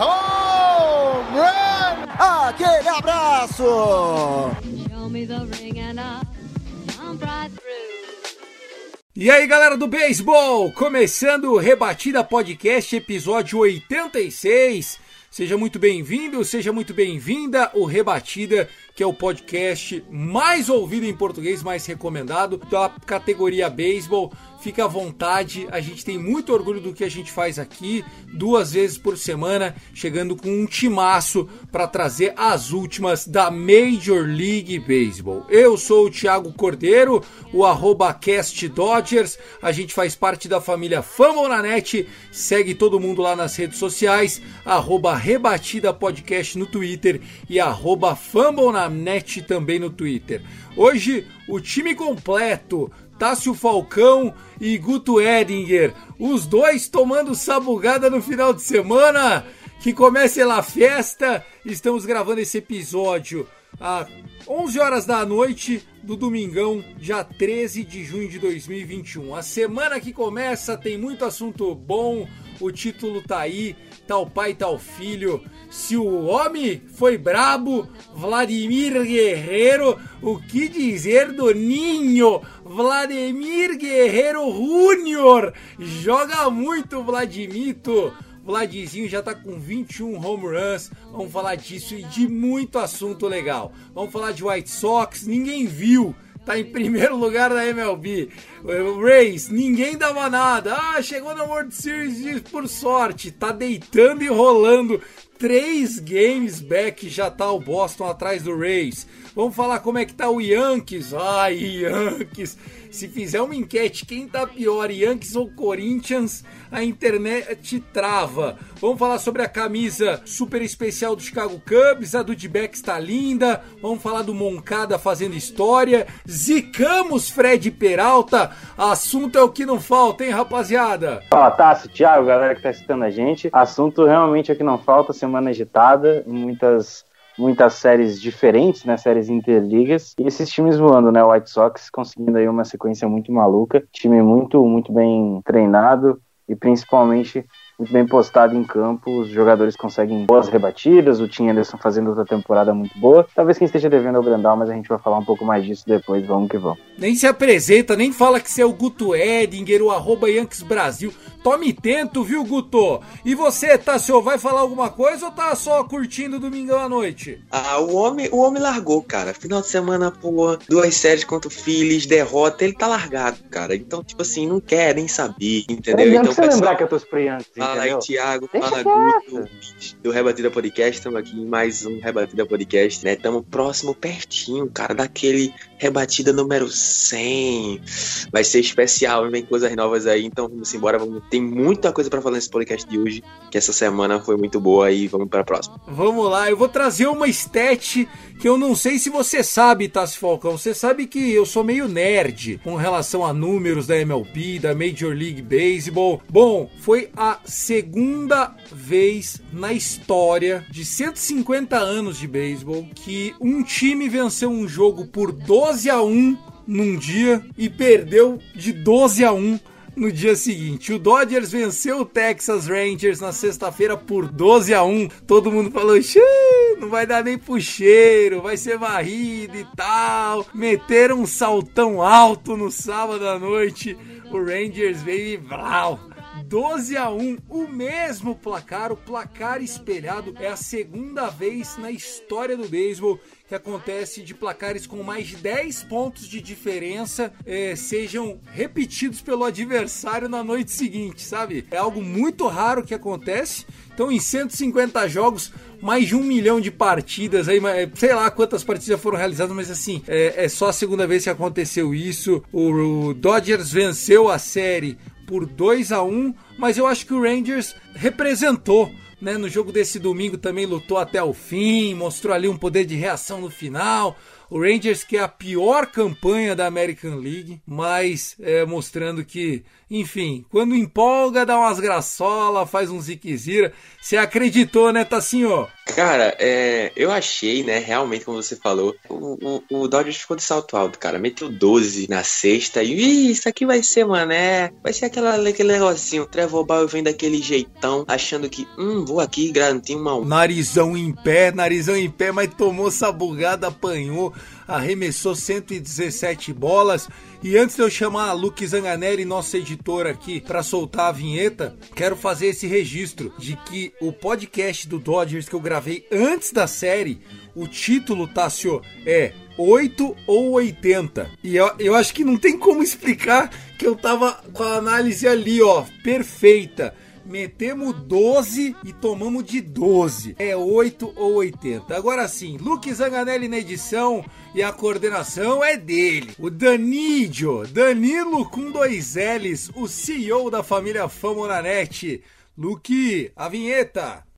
Home run! Aquele abraço. E aí, galera do beisebol, começando o Rebatida Podcast, episódio 86. Seja muito bem-vindo, seja muito bem-vinda. O Rebatida, que é o podcast mais ouvido em português, mais recomendado da categoria beisebol. Fica à vontade, a gente tem muito orgulho do que a gente faz aqui, duas vezes por semana, chegando com um timaço para trazer as últimas da Major League Baseball. Eu sou o Thiago Cordeiro, o arroba Cast Dodgers, a gente faz parte da família Fumble na Net, segue todo mundo lá nas redes sociais, arroba Rebatida Podcast no Twitter e arroba Fumble na Net também no Twitter. Hoje, o time completo, Tássio Falcão e Guto Edinger, os dois tomando sabugada no final de semana. Que comece lá a festa. Estamos gravando esse episódio às 11 horas da noite do domingão, dia 13 de junho de 2021. A semana que começa tem muito assunto bom. O título tá aí, o pai, o filho. Se o homem foi brabo, Vladimir Guerreiro, o que dizer do ninho? Vladimir Guerreiro Júnior joga muito, Vladimito. Vladizinho já tá com 21 home runs. Vamos falar disso e de muito assunto legal. Vamos falar de White Sox, ninguém viu. Tá em primeiro lugar da MLB. O Rays, ninguém dava nada. Ah, chegou na World Series por sorte. Tá deitando e rolando. Três games back já tá o Boston atrás do Rays. Vamos falar como é que tá o Yankees. Ai, Yankees. Se fizer uma enquete, quem tá pior, Yankees ou Corinthians, a internet trava. Vamos falar sobre a camisa super especial do Chicago Cubs, a do D-Back está linda. Vamos falar do Moncada fazendo história. Zicamos Fred Peralta. Assunto é o que não falta, hein, rapaziada? Fala, Tassi, Thiago, galera que tá assistindo a gente. Assunto realmente é o que não falta, semana agitada, muitas muitas séries diferentes, né, séries interligas, e esses times voando, né, o White Sox conseguindo aí uma sequência muito maluca, time muito, muito bem treinado. E principalmente muito bem postado em campo, os jogadores conseguem boas rebatidas, o Tim Anderson fazendo outra temporada muito boa. Talvez quem esteja devendo é o Grandal, mas a gente vai falar um pouco mais disso depois, vamos que vamos. Nem se apresenta, nem fala que você é o Guto Edinger, o arroba Yankees Brasil. Tome tento, viu, Guto? E você, Tassio, vai falar alguma coisa ou tá só curtindo domingão à noite? Ah, o homem, o homem largou, cara. Final de semana, pô, duas séries contra o Phillies, derrota, ele tá largado, cara. Então, tipo assim, não quer nem saber, entendeu? Não então, precisa lembrar que eu tô pro Yankees, Fala aí? Thiago. Deixa fala. Guto, do Rebatida Podcast. Estamos aqui em mais um Rebatida Podcast, né? Estamos próximo, pertinho, cara, daquele Rebatida número 100. Vai ser especial, vem coisas novas aí. Então vamos embora. Vamos... Tem muita coisa pra falar nesse podcast de hoje, que essa semana foi muito boa e vamos pra próxima. Vamos lá, eu vou trazer uma stat que eu não sei se você sabe, Tassi Falcão. Você sabe que eu sou meio nerd com relação a números da MLB, da Major League Baseball. Bom, foi a segunda vez na história de 150 anos de beisebol que um time venceu um jogo por 12 a 1 num dia e perdeu de 12 a 1 no dia seguinte. O Dodgers venceu o Texas Rangers na sexta-feira por 12 a 1. Todo mundo falou: "Xiii, não vai dar nem pro cheiro, vai ser varrido e tal". Meteram um saltão alto no sábado à noite. O Rangers veio e. 12 a 1, o mesmo placar, o placar espelhado é a segunda vez na história do beisebol que acontece de placares com mais de 10 pontos de diferença eh, sejam repetidos pelo adversário na noite seguinte, sabe? É algo muito raro que acontece. Então, em 150 jogos, mais de um milhão de partidas aí, mas, sei lá quantas partidas foram realizadas, mas assim, é, é só a segunda vez que aconteceu isso. O, o Dodgers venceu a série por 2 a 1 mas eu acho que o Rangers representou né? No jogo desse domingo também lutou até o fim, mostrou ali um poder de reação no final. O Rangers que é a pior campanha da American League, mas é, mostrando que, enfim, quando empolga, dá umas graçola, faz um ziquezira. Você acreditou, né, Tassinho? Cara, é, eu achei, né, realmente, como você falou, o, o, o Dodgers ficou de salto alto, cara. Meteu 12 na sexta e, Ih, isso aqui vai ser, mané. Vai ser aquela, aquele negocinho. Trevor Bauer vem daquele jeitão, achando que, hum, vou aqui garantir uma. Narizão em pé, narizão em pé, mas tomou essa bugada, apanhou, arremessou 117 bolas. E antes de eu chamar a Luke Zanganelli, nosso editor aqui, para soltar a vinheta, quero fazer esse registro de que o podcast do Dodgers que eu gravei antes da série, o título, Tássio, é 8 ou 80. E eu, eu acho que não tem como explicar que eu tava com a análise ali, ó, perfeita. Metemos 12 e tomamos de 12. É 8 ou 80. Agora sim, Luke Zanganelli na edição e a coordenação é dele. O Danidio, Danilo com dois L's, o CEO da família Famonanet. Luke, a vinheta.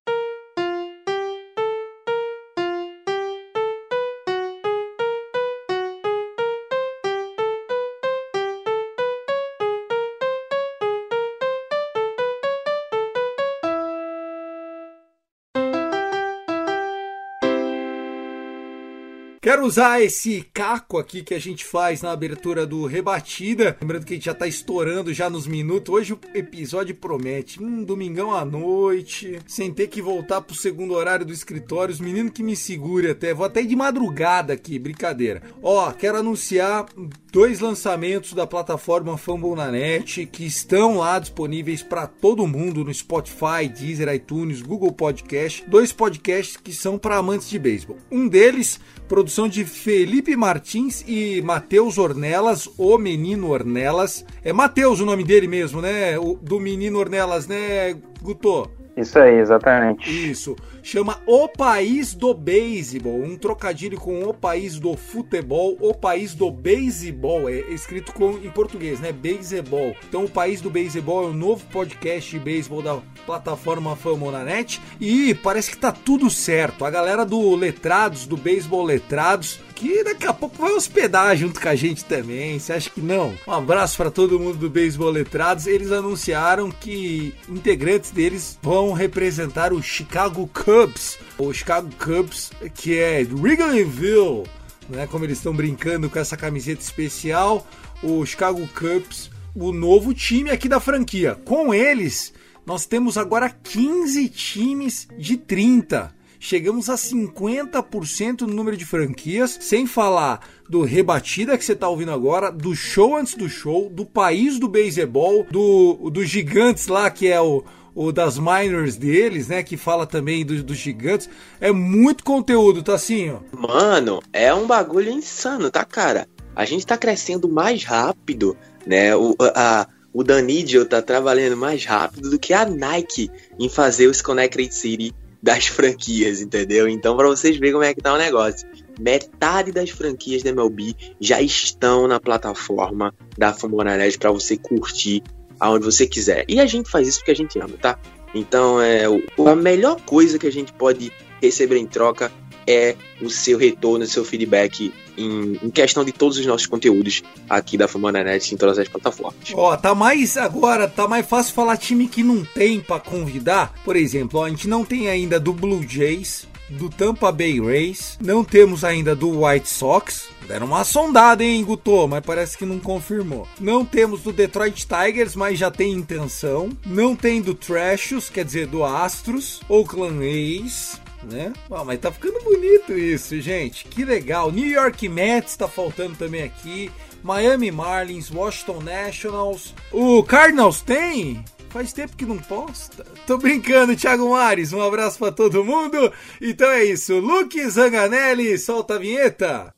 Quero usar esse caco aqui que a gente faz na abertura do Rebatida. Lembrando que a gente já tá estourando já nos minutos. Hoje o episódio promete. Um domingão à noite, sem ter que voltar pro segundo horário do escritório. Os meninos que me segurem até. Vou até ir de madrugada aqui, brincadeira. Ó, quero anunciar dois lançamentos da plataforma Fumble na Net que estão lá disponíveis para todo mundo no Spotify, Deezer, iTunes, Google Podcast. Dois podcasts que são para amantes de beisebol. Um deles, produção de Felipe Martins e Matheus Ornelas, o Menino Ornelas. É Matheus o nome dele mesmo, né? O, do Menino Ornelas, né, Guto? Isso aí, exatamente. Isso. Chama O País do Beisebol. Um trocadilho com O País do Futebol. O País do Beisebol. É escrito com, em português, né? Beisebol. Então, O País do Beisebol é o novo podcast de beisebol da plataforma Famonanet. E parece que tá tudo certo. A galera do Letrados, do Beisebol Letrados, que daqui a pouco vai hospedar junto com a gente também. Você acha que não? Um abraço para todo mundo do Beisebol Letrados. Eles anunciaram que integrantes deles vão representar o Chicago Cubs. O Chicago Cubs, que é Wrigleyville, né? Como eles estão brincando com essa camiseta especial. O Chicago Cubs, o novo time aqui da franquia. Com eles, nós temos agora 15 times de 30 chegamos a 50% no número de franquias, sem falar do Rebatida que você está ouvindo agora, do show antes do show, do país do beisebol, do, dos gigantes lá que é o o das minors deles, né? Que fala também dos, dos gigantes. É muito conteúdo, tá assim, ó. Mano, é um bagulho insano, tá, cara? A gente tá crescendo mais rápido, né? O, a, o Danidio tá trabalhando mais rápido do que a Nike em fazer os Connected City das franquias, entendeu? Então, para vocês verem como é que tá o negócio. Metade das franquias da MLB já estão na plataforma da Fumonanet para você curtir aonde você quiser. E a gente faz isso porque a gente ama, tá? Então, é a melhor coisa que a gente pode receber em troca é o seu retorno, o seu feedback em, em, questão de todos os nossos conteúdos aqui da Famananet em todas as plataformas. Ó, tá mais agora, tá mais fácil falar time que não tem para convidar. Por exemplo, ó, a gente não tem ainda do Blue Jays, do Tampa Bay Rays, não temos ainda do White Sox. Deram uma sondada, hein, Guto, mas parece que não confirmou. Não temos do Detroit Tigers, mas já tem intenção. Não tem do Trashos, quer dizer, do Astros, Oakland A's, né? Mas tá ficando bonito isso, gente. Que legal. New York Mets tá faltando também aqui. Miami Marlins, Washington Nationals. O Cardinals tem? Faz tempo que não posta. Tô brincando, Thiago Mares. Um abraço para todo mundo. Então é isso. Luke Zanganelli, solta a vinheta.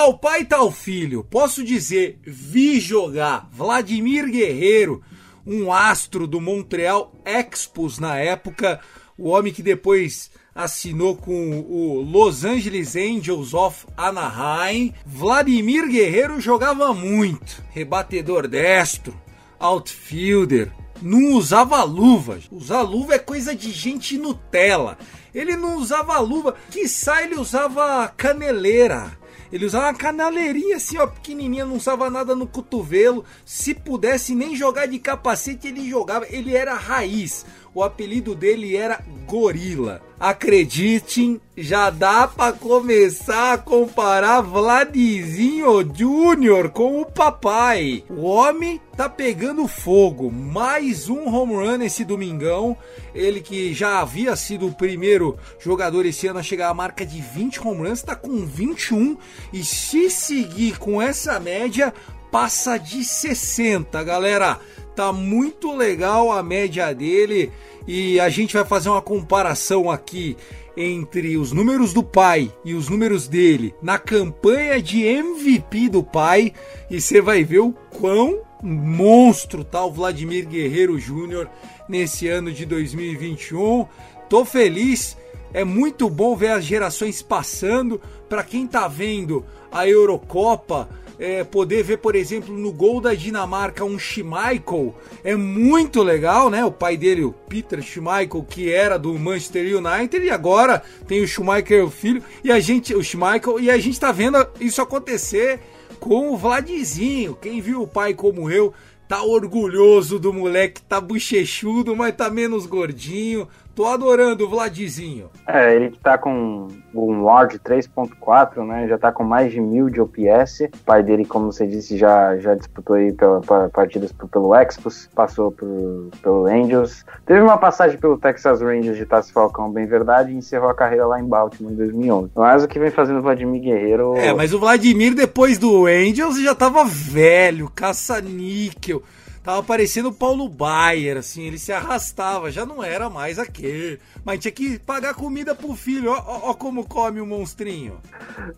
Tal pai, tal filho. Posso dizer, vi jogar Vladimir Guerreiro, um astro do Montreal Expos na época, o homem que depois assinou com o Los Angeles Angels of Anaheim. Vladimir Guerreiro jogava muito, rebatedor destro, outfielder, não usava luva. Usar luva é coisa de gente Nutella. Ele não usava luva, quiçá ele usava caneleira. Ele usava uma caneleirinha assim, ó, pequenininha, não usava nada no cotovelo. Se pudesse nem jogar de capacete, ele jogava. Ele era raiz. O apelido dele era Gorila. Acreditem, já dá para começar a comparar Vladizinho Júnior com o papai. O homem tá pegando fogo. Mais um home run esse domingão. Ele que já havia sido o primeiro jogador esse ano a chegar à marca de 20 home runs, tá com 21 e se seguir com essa média, passa de 60, galera. Tá muito legal a média dele e a gente vai fazer uma comparação aqui entre os números do pai e os números dele na campanha de MVP do pai e você vai ver o quão monstro tá o Vladimir Guerreiro Júnior nesse ano de 2021. Tô feliz, é muito bom ver as gerações passando. Para quem tá vendo a Eurocopa, é, poder ver, por exemplo, no gol da Dinamarca um Schmeichel é muito legal, né? O pai dele, o Peter Schmeichel, que era do Manchester United e agora tem o Schmeichel o filho e a gente, o Schmeichel e a gente tá vendo isso acontecer com o Vladizinho. Quem viu o pai como eu tá orgulhoso do moleque, tá bochechudo, mas tá menos gordinho. Tô adorando o Vladizinho. É, ele tá com um Ward 3.4, né? Já tá com mais de mil de OPS. O pai dele, como você disse, já, já disputou aí pela, pela partidas pelo Expos, passou por, pelo Angels. Teve uma passagem pelo Texas Rangers de Tassi Falcão, bem verdade, e encerrou a carreira lá em Baltimore em 2011. Mas o que vem fazendo o Vladimir Guerreiro... É, mas o Vladimir, depois do Angels, já tava velho, caça-níquel Tava parecendo o Paulo Baier, assim, ele se arrastava, já não era mais aquele. Mas tinha que pagar comida pro filho, ó, ó, ó como come o monstrinho.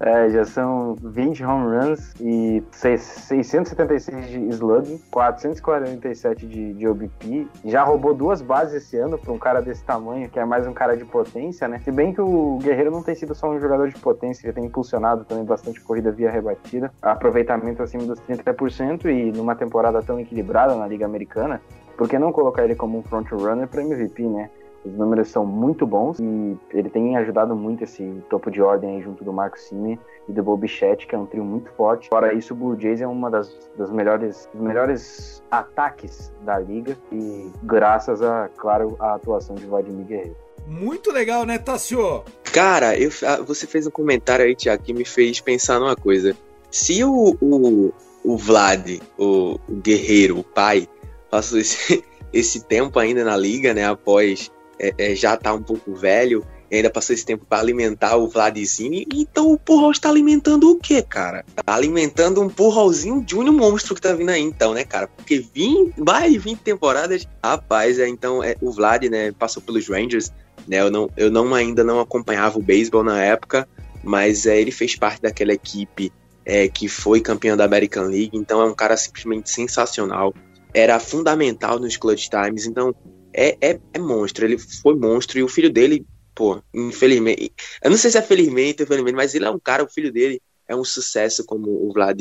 É, já são 20 home runs e 676 de slugging, 447 de, de OBP. Já roubou duas bases esse ano pra um cara desse tamanho, que é mais um cara de potência, né? Se bem que o Guerreiro não tem sido só um jogador de potência, ele tem impulsionado também bastante corrida via rebatida. Aproveitamento acima dos 30% e numa temporada tão equilibrada na Liga Americana, por que não colocar ele como um front runner para MVP, né? Os números são muito bons e ele tem ajudado muito esse topo de ordem aí junto do Marco Simi e do Bob Chat, que é um trio muito forte. Fora isso, o Blue Jays é uma das, das melhores, dos melhores ataques da liga e graças a, claro, a atuação de Vladimir Guerreiro. Muito legal, né, Tassio? Cara, eu, você fez um comentário aí, Tiago, que me fez pensar numa coisa. Se o, o, o Vlad, o, o guerreiro, o pai, passou esse, esse tempo ainda na liga, né? Após é, é, já tá um pouco velho, ainda passou esse tempo para alimentar o Vladzinho. Então o Purrol está alimentando o quê, cara? Tá alimentando um Purrolzinho Júnior monstro que tá vindo aí, então, né, cara? Porque 20, mais de 20 temporadas, rapaz, é, então é, o Vlad, né, passou pelos Rangers, né? Eu não, eu não ainda não acompanhava o beisebol na época, mas é, ele fez parte daquela equipe é, que foi campeão da American League, então é um cara simplesmente sensacional. Era fundamental nos clutch times, então é, é, é monstro. Ele foi monstro e o filho dele, pô, infelizmente. Eu não sei se é felizmente ou infelizmente, mas ele é um cara, o filho dele é um sucesso como o Vlad,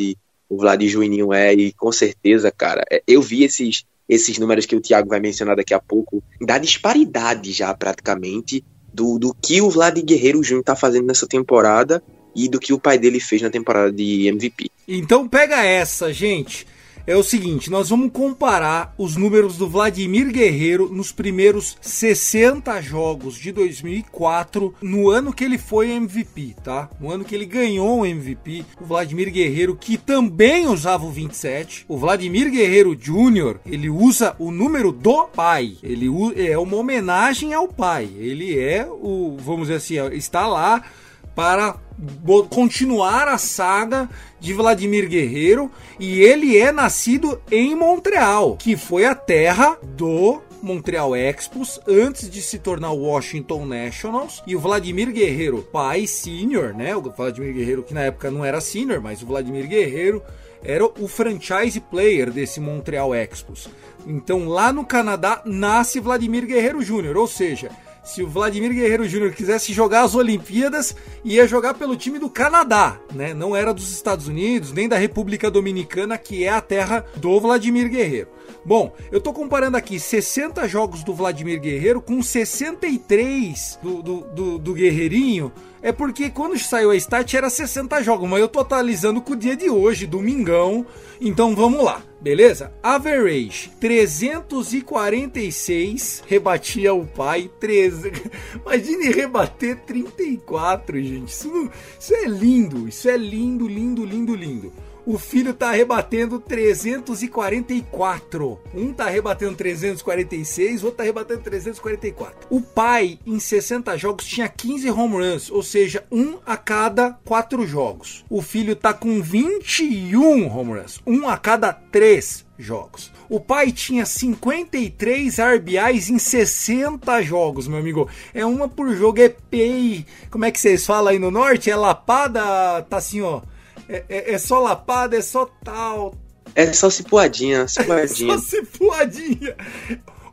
o Vlad Juninho é, e com certeza, cara, é, eu vi esses, esses números que o Thiago vai mencionar daqui a pouco, da disparidade já praticamente do, do que o Vlad Guerreiro Júnior tá fazendo nessa temporada e do que o pai dele fez na temporada de MVP. Então pega essa, gente. É o seguinte, nós vamos comparar os números do Vladimir Guerreiro nos primeiros 60 jogos de 2004, no ano que ele foi MVP, tá? No ano que ele ganhou o MVP, o Vladimir Guerreiro, que também usava o 27, o Vladimir Guerreiro Jr., ele usa o número do pai. Ele é uma homenagem ao pai. Ele é o, vamos dizer assim, está lá para continuar a saga de Vladimir Guerreiro e ele é nascido em Montreal, que foi a terra do Montreal Expos antes de se tornar Washington Nationals e o Vladimir Guerreiro, pai senior, né? O Vladimir Guerreiro que na época não era senior, mas o Vladimir Guerreiro era o franchise player desse Montreal Expos. Então lá no Canadá nasce Vladimir Guerreiro Júnior, ou seja, se o Vladimir Guerreiro Júnior quisesse jogar as Olimpíadas, ia jogar pelo time do Canadá, né? Não era dos Estados Unidos, nem da República Dominicana, que é a terra do Vladimir Guerreiro. Bom, eu tô comparando aqui 60 jogos do Vladimir Guerreiro com 63 do, do, do, do Guerreirinho. É porque quando saiu a stat era 60 jogos, mas eu tô atualizando com o dia de hoje, domingão. Então vamos lá, beleza? Average 346, rebatia o pai. 13... Imagine rebater 34, gente. Isso, não... isso é lindo, isso é lindo, lindo, lindo, lindo o filho tá rebatendo 344. Um tá rebatendo 346, o outro tá rebatendo 344. O pai, em 60 jogos, tinha 15 home runs, ou seja, um a cada 4 jogos. O filho tá com 21 home runs, um a cada 3 jogos. O pai tinha 53 RBIs em 60 jogos, meu amigo. É uma por jogo, é pay. Como é que vocês falam aí no norte? É lapada, tá assim, ó é, é, é, só lapada, é só tal. É só cipuadinha, cipuadinha. É só cipuadinha.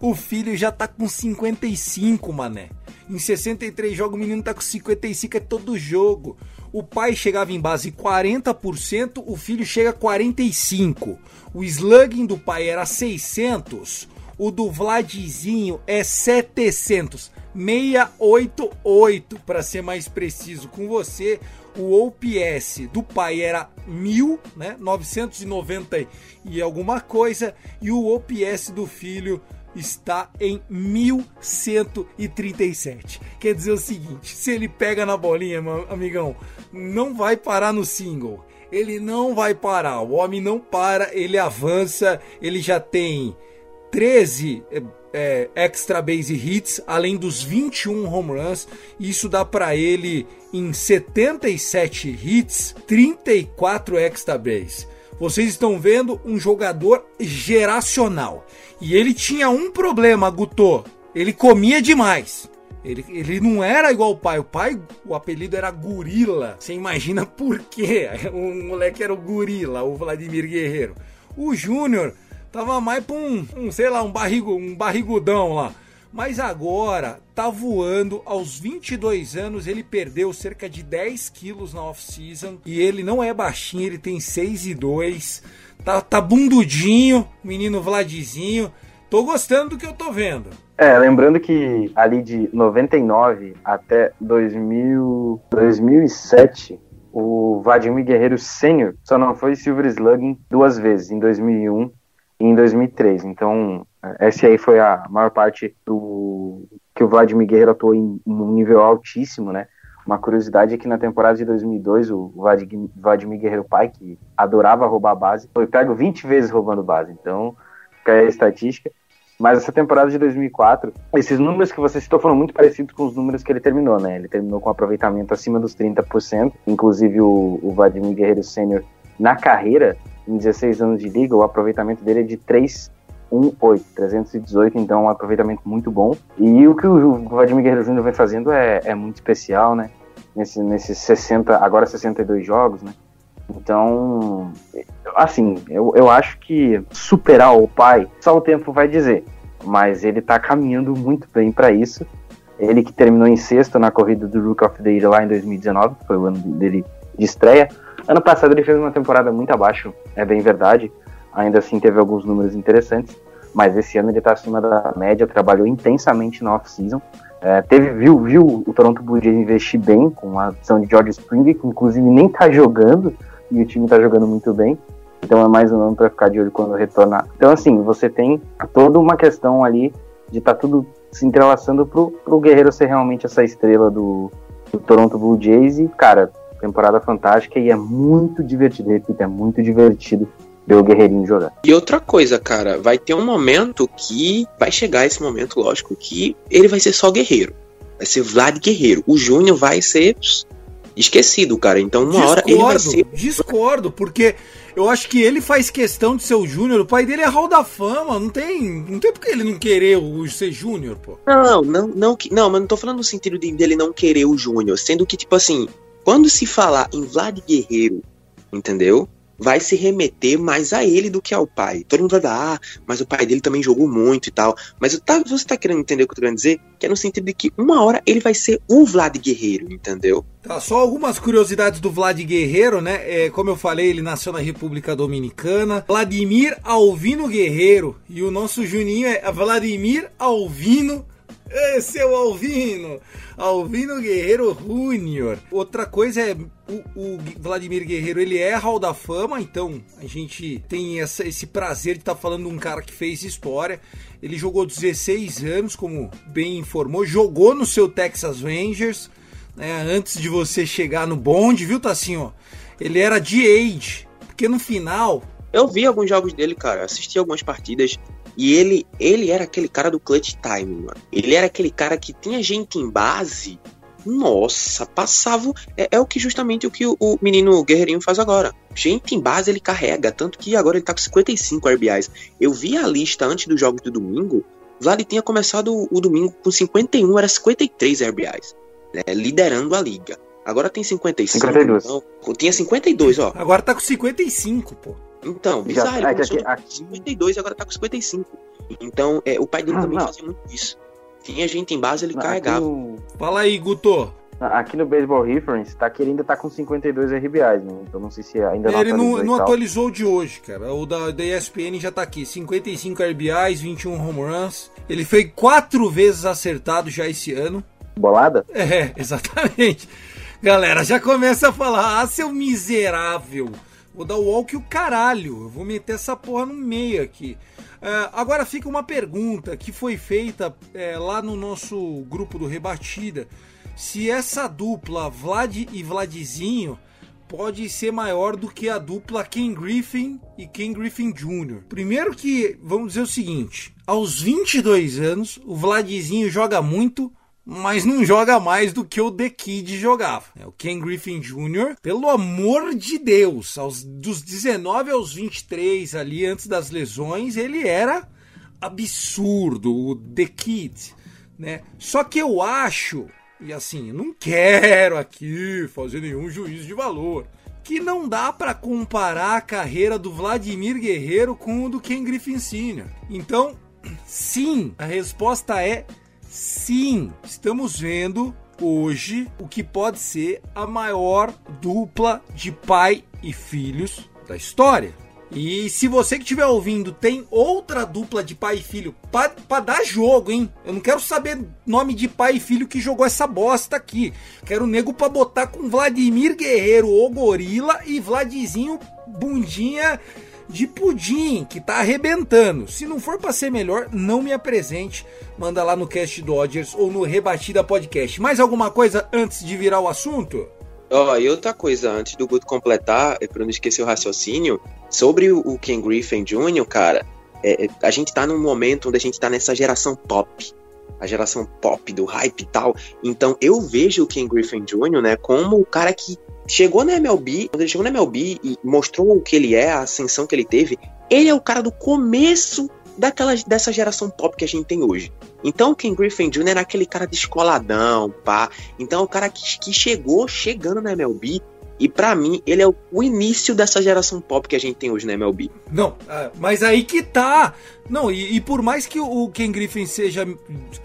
O filho já tá com 55, mané. Em 63 jogos, o menino tá com 55, é todo jogo. O pai chegava em base 40%, o filho chega a 45%. O slugging do pai era 600, o do Vladzinho é 700. 688 para ser mais preciso com você. O OPS do pai era 1000, né? 990 e alguma coisa e o OPS do filho está em 1137. Quer dizer o seguinte, se ele pega na bolinha, amigão, não vai parar no single. Ele não vai parar. O homem não para, ele avança, ele já tem 13 é, extra base hits, além dos 21 home runs. Isso dá para ele em 77 hits, 34 extra base. Vocês estão vendo um jogador geracional. E ele tinha um problema, Guto. Ele comia demais. Ele, ele não era igual o pai. O pai, o apelido era Gorila. Você imagina por quê? O moleque era o Gorila, o Vladimir Guerreiro. O Júnior Tava mais pra um, um, sei lá, um, barrigo, um barrigudão lá. Mas agora tá voando. Aos 22 anos ele perdeu cerca de 10 quilos na off-season. E ele não é baixinho, ele tem 6 e 2. Tá, tá bundudinho, menino Vladizinho. Tô gostando do que eu tô vendo. É, lembrando que ali de 99 até 2000, 2007, o Vladimir Guerreiro Sênior só não foi Silver Slugging duas vezes, em 2001 em 2003. Então, essa aí foi a maior parte do que o Vladimir Guerreiro atuou em, um nível altíssimo, né? Uma curiosidade é que na temporada de 2002, o Vladimir Guerreiro pai, que adorava roubar base, foi pego 20 vezes roubando base. Então, fica aí a estatística. Mas essa temporada de 2004, esses números que você citou foram muito parecidos com os números que ele terminou, né? Ele terminou com aproveitamento acima dos 30%. Inclusive, o, o Vladimir Guerreiro Sênior, na carreira, em 16 anos de liga, o aproveitamento dele é de 318, 318, então é um aproveitamento muito bom. E o que o Vladimir Guerreiro Júnior vem fazendo é, é muito especial, né? Nesse, nesses 60, agora 62 jogos, né? Então, assim, eu, eu acho que superar o pai, só o tempo vai dizer. Mas ele tá caminhando muito bem para isso. Ele que terminou em sexto na corrida do Rook of the Year lá em 2019, que foi o ano dele de estreia. Ano passado ele fez uma temporada muito abaixo, é bem verdade. Ainda assim teve alguns números interessantes, mas esse ano ele está acima da média, trabalhou intensamente na off-season. É, teve, viu, viu o Toronto Blue Jays investir bem com a adição de George Springer, que inclusive nem está jogando, e o time está jogando muito bem. Então é mais um ano para ficar de olho quando retornar. Então, assim, você tem toda uma questão ali de estar tá tudo se entrelaçando pro, pro Guerreiro ser realmente essa estrela do, do Toronto Blue Jays. E, cara, temporada fantástica e é muito divertido, repito, é muito divertido ver o Guerreirinho jogar. E outra coisa, cara, vai ter um momento que vai chegar esse momento, lógico, que ele vai ser só guerreiro. Vai ser Vlad Guerreiro. O Júnior vai ser esquecido, cara. Então uma hora ele vai ser. Discordo, porque eu acho que ele faz questão de ser o Júnior. O pai dele é Hall da Fama. Não tem, não tem porque ele não querer o, ser Júnior, pô. Não, não, não, não, mas não tô falando no sentido de, dele não querer o Júnior. Sendo que, tipo assim, quando se falar em Vlad Guerreiro, entendeu? vai se remeter mais a ele do que ao pai. Todo mundo vai falar, ah, mas o pai dele também jogou muito e tal. Mas tá, você tá querendo entender o que eu tô querendo dizer? Que é no sentido de que uma hora ele vai ser o Vlad Guerreiro, entendeu? Tá, só algumas curiosidades do Vlad Guerreiro, né? É, como eu falei, ele nasceu na República Dominicana. Vladimir Alvino Guerreiro. E o nosso Juninho é Vladimir Alvino esse é o Alvino! Alvino Guerreiro Júnior. Outra coisa é o, o, Vladimir Guerreiro, ele é Hall da Fama, então a gente tem essa, esse prazer de estar tá falando de um cara que fez história. Ele jogou 16 anos, como bem informou, jogou no seu Texas Rangers, né, antes de você chegar no bonde, viu, ó. Ele era de age, porque no final. Eu vi alguns jogos dele, cara, assisti algumas partidas. E ele, ele era aquele cara do clutch time, mano. Ele era aquele cara que tinha gente em base. Nossa, passava. É, é o que justamente o que o, o, menino Guerreirinho faz agora. Gente em base ele carrega. Tanto que agora ele tá com 55 RBIs. Eu vi a lista antes do jogo do domingo. Vlad tinha começado o, o domingo com 51, era 53 RBIs. Né, liderando a liga. Agora tem 55. 52. Então, tinha 52, ó. Agora tá com 55, pô. Então, bizarro, Já, ele começou aqui, aqui... 52 e agora tá com 55. Então, é, o pai dele ah, também não. fazia muito isso. Tinha gente em base, ele não, carregava. No... Fala aí, Guto. Aqui no Baseball Reference, tá que ele ainda tá com 52 RBIs, né? Então não sei se ainda não Ele não, não atualizou de hoje, cara. O da, da ESPN já tá aqui. 55 RBIs, 21 home runs. Ele foi quatro vezes acertado já esse ano. Bolada? É, exatamente. Galera, já começa a falar, ah, seu miserável. Vou dar o walk o caralho. Eu vou meter essa porra no meio aqui. Uh, agora fica uma pergunta que foi feita é, lá no nosso grupo do Rebatida. Se essa dupla Vlad e Vladzinho pode ser maior do que a dupla Ken Griffin e Ken Griffin Jr. Primeiro que, vamos dizer o seguinte, aos 22 anos, o Vladzinho joga muito, mas não joga mais do que o The Kid jogava. É o Ken Griffin Jr., pelo amor de Deus, aos, dos 19 aos 23 ali, antes das lesões, ele era absurdo, o The Kid, né? Só que eu acho, e assim, não quero aqui fazer nenhum juízo de valor, que não dá para comparar a carreira do Vladimir Guerreiro com o do Ken Griffin Sr. Então, sim, a resposta é Sim, estamos vendo hoje o que pode ser a maior dupla de pai e filhos da história. E se você que estiver ouvindo tem outra dupla de pai e filho para dar jogo, hein? Eu não quero saber nome de pai e filho que jogou essa bosta aqui. Quero nego para botar com Vladimir Guerreiro, o Gorila e Vladzinho Bundinha de pudim, que tá arrebentando. Se não for para ser melhor, não me apresente. Manda lá no Cast Dodgers ou no Rebatida Podcast. Mais alguma coisa antes de virar o assunto? Ó, oh, e outra coisa, antes do Guto completar, é para não esquecer o raciocínio, sobre o Ken Griffin Jr., cara, é, é, a gente tá num momento onde a gente tá nessa geração pop. A geração pop, do hype e tal. Então eu vejo o Ken Griffin Jr., né, como o cara que chegou na MLB, quando ele chegou na MLB e mostrou o que ele é, a ascensão que ele teve, ele é o cara do começo daquela, dessa geração pop que a gente tem hoje. Então, o Ken Griffin Jr. era aquele cara descoladão, pá. Então, é o cara que, que chegou chegando na MLB e para mim, ele é o, o, início dessa geração pop que a gente tem hoje na MLB. Não, ah, mas aí que tá. Não, e, e por mais que o Ken Griffin seja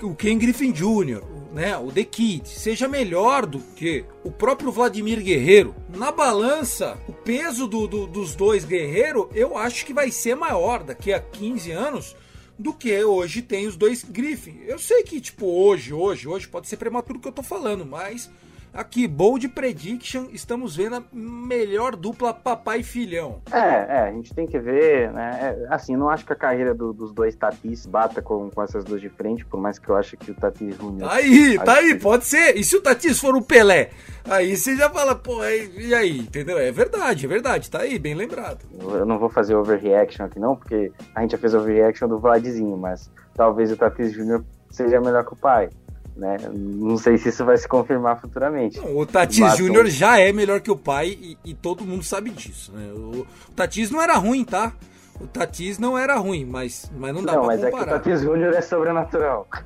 o Ken Griffin Jr., né, o The Kid, seja melhor do que o próprio Vladimir Guerreiro, na balança, o peso do, do, dos dois guerreiros, eu acho que vai ser maior daqui a 15 anos do que hoje tem os dois Griffin. Eu sei que, tipo, hoje, hoje, hoje pode ser prematuro que eu tô falando, mas Aqui, Bold Prediction, estamos vendo a melhor dupla papai e filhão. É, é, a gente tem que ver, né? É, assim, não acho que a carreira do, dos dois Tatis bata com, com essas duas de frente, por mais que eu ache que o Tatis Júnior. Aí, tá aí, que... pode ser. E se o Tatis for o Pelé? Aí você já fala, pô, e aí, entendeu? É verdade, é verdade, tá aí, bem lembrado. Eu não vou fazer overreaction aqui não, porque a gente já fez overreaction do Vladzinho, mas talvez o Tatis Júnior seja melhor que o pai. Né? Não sei se isso vai se confirmar futuramente. O Tatis Mas- Júnior já é melhor que o pai e, e todo mundo sabe disso, né? O, o Tatis não era ruim, tá? O Tatis não era ruim, mas, mas não dá não, pra mas é que o comparar. Tatis Júnior é sobrenatural.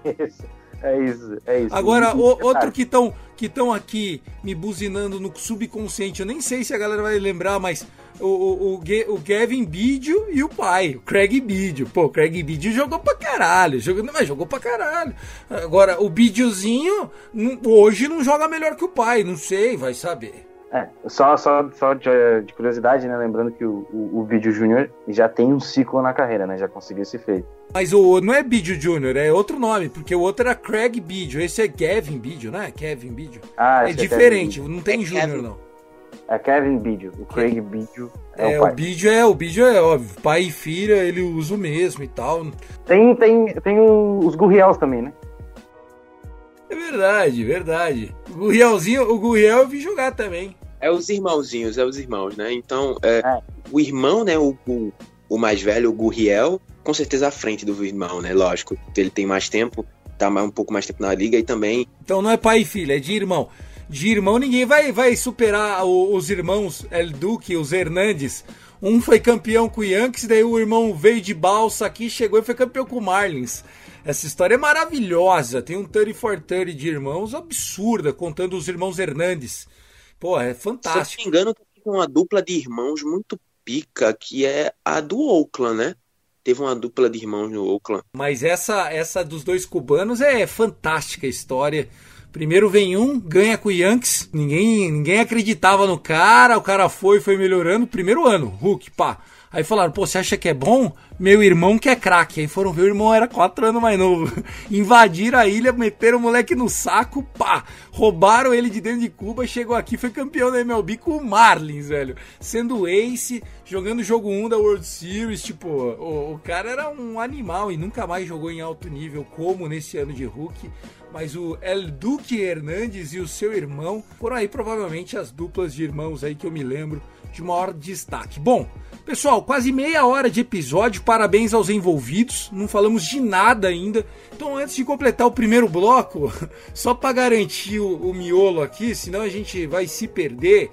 É isso, é isso. É isso. Agora, o- outro que estão que tão aqui me buzinando no subconsciente, eu nem sei se a galera vai lembrar, mas o, o, o, Gavin Bidio e o pai, o Craig Bidio. Pô, o Craig Bidio jogou pra caralho, jogou, mas jogou pra caralho. Agora, o Bidiozinho hoje não joga melhor que o pai, não sei, vai saber. É, só, só, só de, de curiosidade, né? Lembrando que o, o, o Vídeo Júnior já tem um ciclo na carreira, né? Já conseguiu esse feito. Mas o não é Bidio Jr., é outro nome, porque o outro era Craig Bidio, esse é Gavin Bidio, não é? Kevin Bidio. Ah, É esse diferente, Kevin não tem É Júnior Kevin. não. É Kevin Bidio. O Craig Bidio é, É, o pai. o Bidio é, o Bidio é óbvio, pai e filha, ele usa o mesmo e tal. Tem, tem, tem os Gurriels também, né? É verdade, verdade. O Gurrielzinho, o Gurriel eu vi jogar também. É os irmãozinhos, é os irmãos, né? Então, é, É. o irmão, né? O, o, o mais velho, o Gurriel, com certeza à frente do irmão, né? Lógico, ele tem mais tempo, tá mais, um pouco mais tempo na liga e também Então não é pai e filha, é de irmão. De irmão ninguém vai, vai superar o- os irmãos El Duque, os Hernandes. Um foi campeão com o Yankees, daí o irmão veio de balsa aqui, chegou e foi campeão com o Marlins. Essa história é maravilhosa. Tem um 30 for 30 de irmãos absurda, contando os irmãos Hernandes. Pô, é Se eu não fantástico. me engano, tem uma dupla de irmãos muito pica, que é a do Oakland, né? Teve uma dupla de irmãos no Oakland. Mas essa essa dos dois cubanos é fantástica a história. Primeiro vem um, ganha com o Yankees. Ninguém, ninguém acreditava no cara, o cara foi, foi melhorando. Primeiro ano, Hulk, pá. Aí falaram, pô, você acha que é bom? Meu irmão que é craque. Aí foram ver, o irmão era quatro anos mais novo. Invadiram a ilha, meteram o moleque no saco, pá. Roubaram ele de dentro de Cuba, chegou aqui, foi campeão da MLB com o Marlins, velho. Sendo ace, jogando jogo 1 da World Series, tipo, o, o cara era um animal e nunca mais jogou em alto nível como nesse ano de Hulk. Mas o El Duque Hernandes e o seu irmão foram aí provavelmente as duplas de irmãos aí que eu me lembro de maior destaque. Bom, pessoal, quase meia hora de episódio, parabéns aos envolvidos, não falamos de nada ainda. Então, antes de completar o primeiro bloco, só para garantir o, o miolo aqui, senão a gente vai se perder,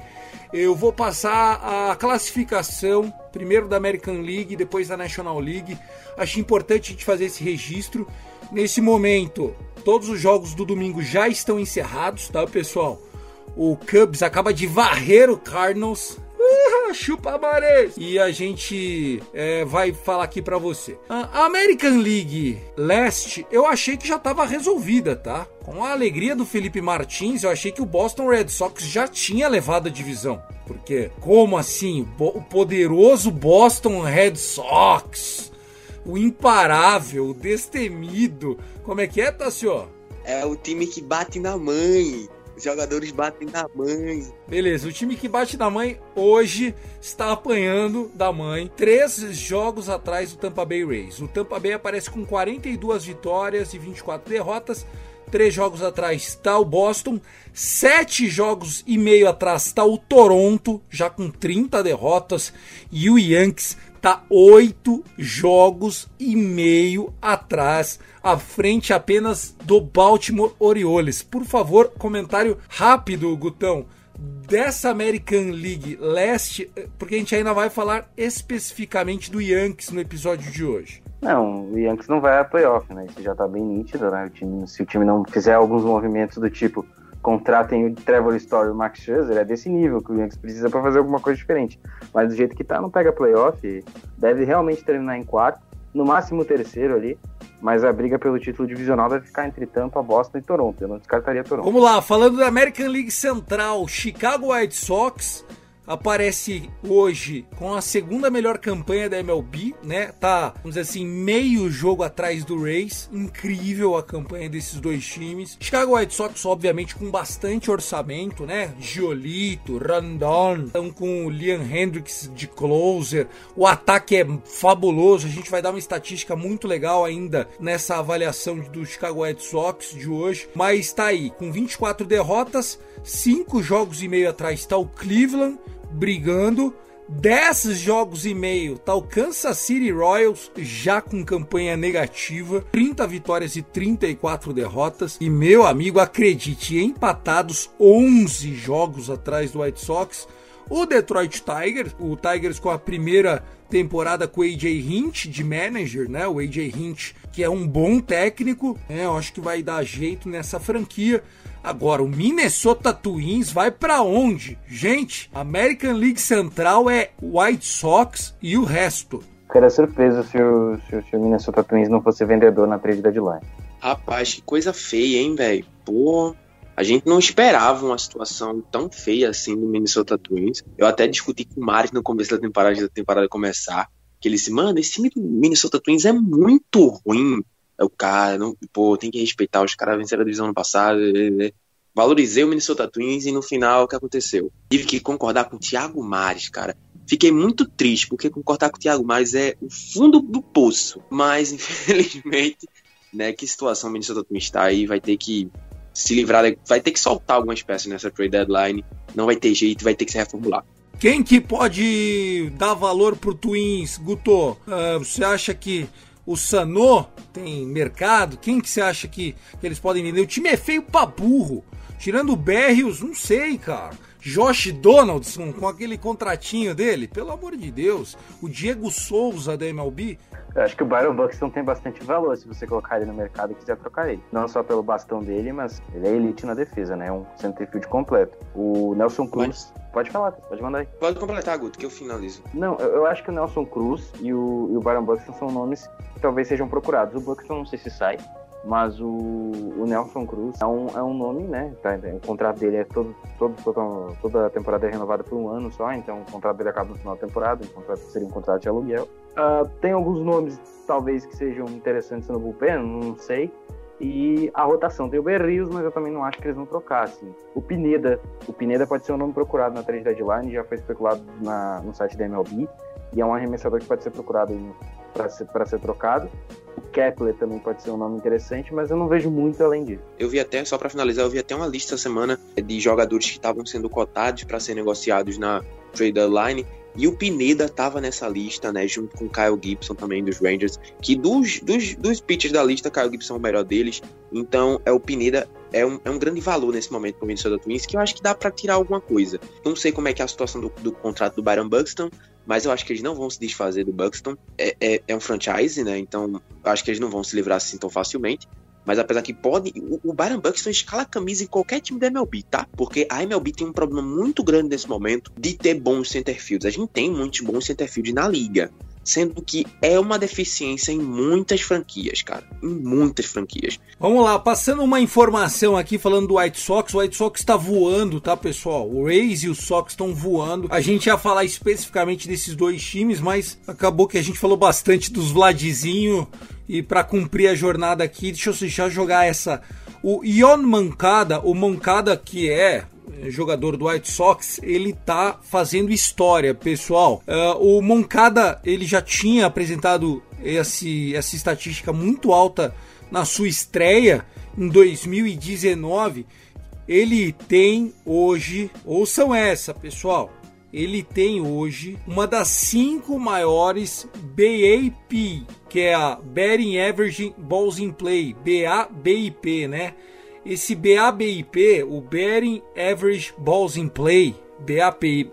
eu vou passar a classificação, primeiro da American League, depois da National League. Acho importante a gente fazer esse registro. Nesse momento, todos os jogos do domingo já estão encerrados, tá, pessoal? O Cubs acaba de varrer o Cardinals. Chupa Mares! E a gente é, vai falar aqui pra você. A American League Leste, eu achei que já tava resolvida, tá? Com a alegria do Felipe Martins, eu achei que o Boston Red Sox já tinha levado a divisão. Porque, como assim? O poderoso Boston Red Sox, o imparável, o destemido. Como é que é, Tassio? É o time que bate na mãe. Os jogadores batem na mãe. Beleza, o time que bate da mãe hoje está apanhando da mãe três jogos atrás do Tampa Bay Rays. O Tampa Bay aparece com 42 vitórias e 24 derrotas. Três jogos atrás está o Boston, sete jogos e meio atrás está o Toronto, já com 30 derrotas, e o Yankees está oito jogos e meio atrás, à frente apenas do Baltimore Orioles. Por favor, comentário rápido, Gutão, dessa American League Leste, porque a gente ainda vai falar especificamente do Yankees no episódio de hoje. Não, o Yankees não vai a playoff, né? Isso já tá bem nítido, né? O time, se o time não fizer alguns movimentos do tipo contratem o Trevor Story e o Max Scherzer, é desse nível que o Yankees precisa para fazer alguma coisa diferente. Mas do jeito que tá, não pega playoff, deve realmente terminar em quarto, no máximo terceiro ali, mas a briga pelo título divisional deve ficar entre Tampa, Boston e Toronto. Eu não descartaria Toronto. Vamos lá, falando da American League Central, Chicago White Sox aparece hoje com a segunda melhor campanha da MLB, né? Tá, vamos dizer assim, meio jogo atrás do Rays. Incrível a campanha desses dois times. Chicago White Sox, obviamente, com bastante orçamento, né? Giolito, Randon, estão com o Liam Hendricks de closer. O ataque é fabuloso. A gente vai dar uma estatística muito legal ainda nessa avaliação do Chicago White Sox de hoje. Mas tá aí, com 24 derrotas, 5 jogos e meio atrás está o Cleveland brigando 10 jogos e meio tá o Kansas City Royals já com campanha negativa, 30 vitórias e 34 derrotas. E meu amigo, acredite, empatados 11 jogos atrás do White Sox. O Detroit Tigers, o Tigers com a primeira temporada com o AJ Hint de manager, né? O AJ Hint, que é um bom técnico, né? Eu acho que vai dar jeito nessa franquia. Agora, o Minnesota Twins vai para onde? Gente, American League Central é White Sox e o resto. Ficaria surpreso se o, se, se o Minnesota Twins não fosse vendedor na trade deadline. Rapaz, que coisa feia, hein, velho? Pô, a gente não esperava uma situação tão feia assim do Minnesota Twins. Eu até discuti com o Maris no começo da temporada, da temporada começar, que ele disse, mano, esse time do Minnesota Twins é muito ruim. É o cara, não, pô, tem que respeitar, os caras venceram a divisão no passado. Valorizei o Minnesota Twins e no final o que aconteceu? Tive que concordar com o Thiago Mares, cara. Fiquei muito triste, porque concordar com o Thiago Mares é o fundo do poço. Mas, infelizmente, né, que situação o Minnesota Twins está aí, vai ter que se livrar, vai ter que soltar algumas peças nessa trade deadline. Não vai ter jeito, vai ter que se reformular. Quem que pode dar valor pro Twins, Guto? Uh, você acha que o Sanô tem mercado? Quem que você acha que, que eles podem vender? O time é feio pra burro. Tirando o Berrios, não sei, cara. Josh Donaldson com aquele contratinho dele, pelo amor de Deus. O Diego Souza da MLB. Eu acho que o Byron Buxton tem bastante valor se você colocar ele no mercado e quiser trocar ele. Não só pelo bastão dele, mas ele é elite na defesa, né? É um centerfield completo. O Nelson Cruz. Pode falar, pode mandar aí. Pode completar, Guto, que eu finalizo. Não, eu, eu acho que o Nelson Cruz e o, e o Byron Buxton são nomes que talvez sejam procurados. O Buxton não sei se sai, mas o, o Nelson Cruz é um, é um nome, né? Tá, o contrato dele é todo, todo, todo, toda a temporada é renovada por um ano só, então o contrato dele acaba no final da temporada, o contrato seria um contrato de aluguel. Uh, tem alguns nomes, talvez, que sejam interessantes no bullpen, não sei. E a rotação tem o Berrios, mas eu também não acho que eles vão trocar, assim. O Pineda, o Pineda pode ser um nome procurado na trade deadline, já foi especulado na, no site da MLB, e é um arremessador que pode ser procurado para ser, ser trocado. O Kepler também pode ser um nome interessante, mas eu não vejo muito além disso. Eu vi até, só para finalizar, eu vi até uma lista essa semana de jogadores que estavam sendo cotados para ser negociados na trade deadline e o Pineda tava nessa lista, né? Junto com o Kyle Gibson também dos Rangers. Que dos, dos, dos pitchers da lista, Kyle Gibson é o melhor deles. Então, é o Pineda é um, é um grande valor nesse momento para o Minnesota Twins, que eu acho que dá para tirar alguma coisa. Não sei como é que é a situação do, do contrato do Byron Buxton, mas eu acho que eles não vão se desfazer do Buxton. É, é, é um franchise, né? Então, acho que eles não vão se livrar assim tão facilmente. Mas apesar que pode. O, o Byron Buxton escala a camisa em qualquer time da MLB, tá? Porque a MLB tem um problema muito grande nesse momento de ter bons centerfields. A gente tem muitos bons centerfields na liga. Sendo que é uma deficiência em muitas franquias, cara. Em muitas franquias. Vamos lá, passando uma informação aqui falando do White Sox. O White Sox está voando, tá, pessoal? O Rays e o Sox estão voando. A gente ia falar especificamente desses dois times, mas acabou que a gente falou bastante dos Vladzinho e para cumprir a jornada aqui, deixa eu já jogar essa. O Ion Mancada, o Mancada que é jogador do White Sox, ele tá fazendo história, pessoal. Uh, o Moncada, ele já tinha apresentado esse, essa estatística muito alta na sua estreia em 2019. Ele tem hoje, ouçam essa, pessoal, ele tem hoje uma das cinco maiores BAP, que é a Betting Average Balls in Play, BABIP, né? Esse BABIP, o Betting Average Balls in Play, BABIP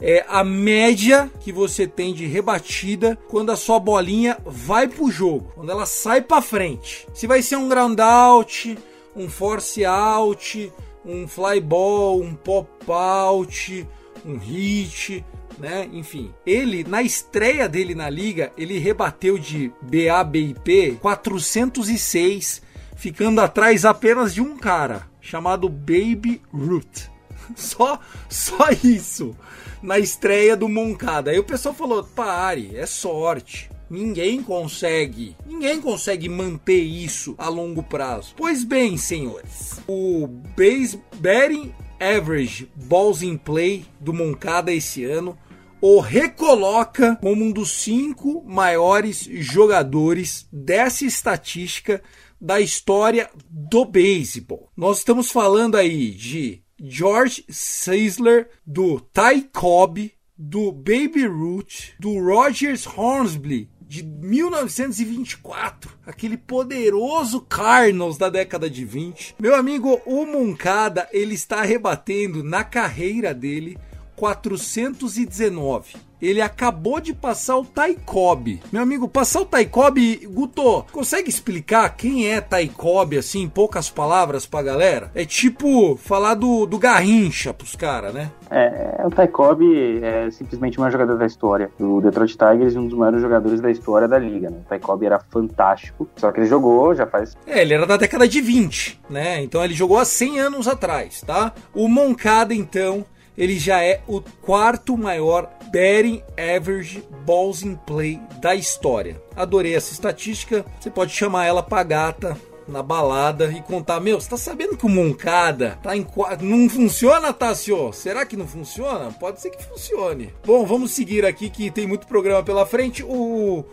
é a média que você tem de rebatida quando a sua bolinha vai pro jogo, quando ela sai para frente. Se vai ser um ground out, um force out, um fly ball, um pop out, um hit, né? Enfim, ele na estreia dele na liga, ele rebateu de BABIP 406, ficando atrás apenas de um cara chamado Baby Ruth. Só só isso na estreia do Moncada. Aí o pessoal falou: "Pare, é sorte". Ninguém consegue, ninguém consegue manter isso a longo prazo. Pois bem, senhores, o base betting average balls in play do Moncada esse ano o recoloca como um dos cinco maiores jogadores dessa estatística da história do beisebol. Nós estamos falando aí de George Seisler, do Ty Cobb, do Baby Ruth, do Rogers Hornsby, de 1924, aquele poderoso Cardinals da década de 20. Meu amigo, o Moncada, ele está rebatendo na carreira dele 419. Ele acabou de passar o Taikob. Meu amigo, passar o Taikob, Guto, consegue explicar quem é Taikob, assim, em poucas palavras pra galera? É tipo falar do, do Garrincha pros caras, né? É, o Taikob é simplesmente uma jogador da história do Detroit Tigers e um dos maiores jogadores da história da liga, né? O Taikob era fantástico, só que ele jogou já faz... É, ele era da década de 20, né? Então ele jogou há 100 anos atrás, tá? O Moncada, então ele já é o quarto maior batting average balls in play da história. Adorei essa estatística. Você pode chamar ela pra gata na balada e contar: Meu, você tá sabendo que o Moncada tá em Não funciona, Tassio? Será que não funciona? Pode ser que funcione. Bom, vamos seguir aqui que tem muito programa pela frente. O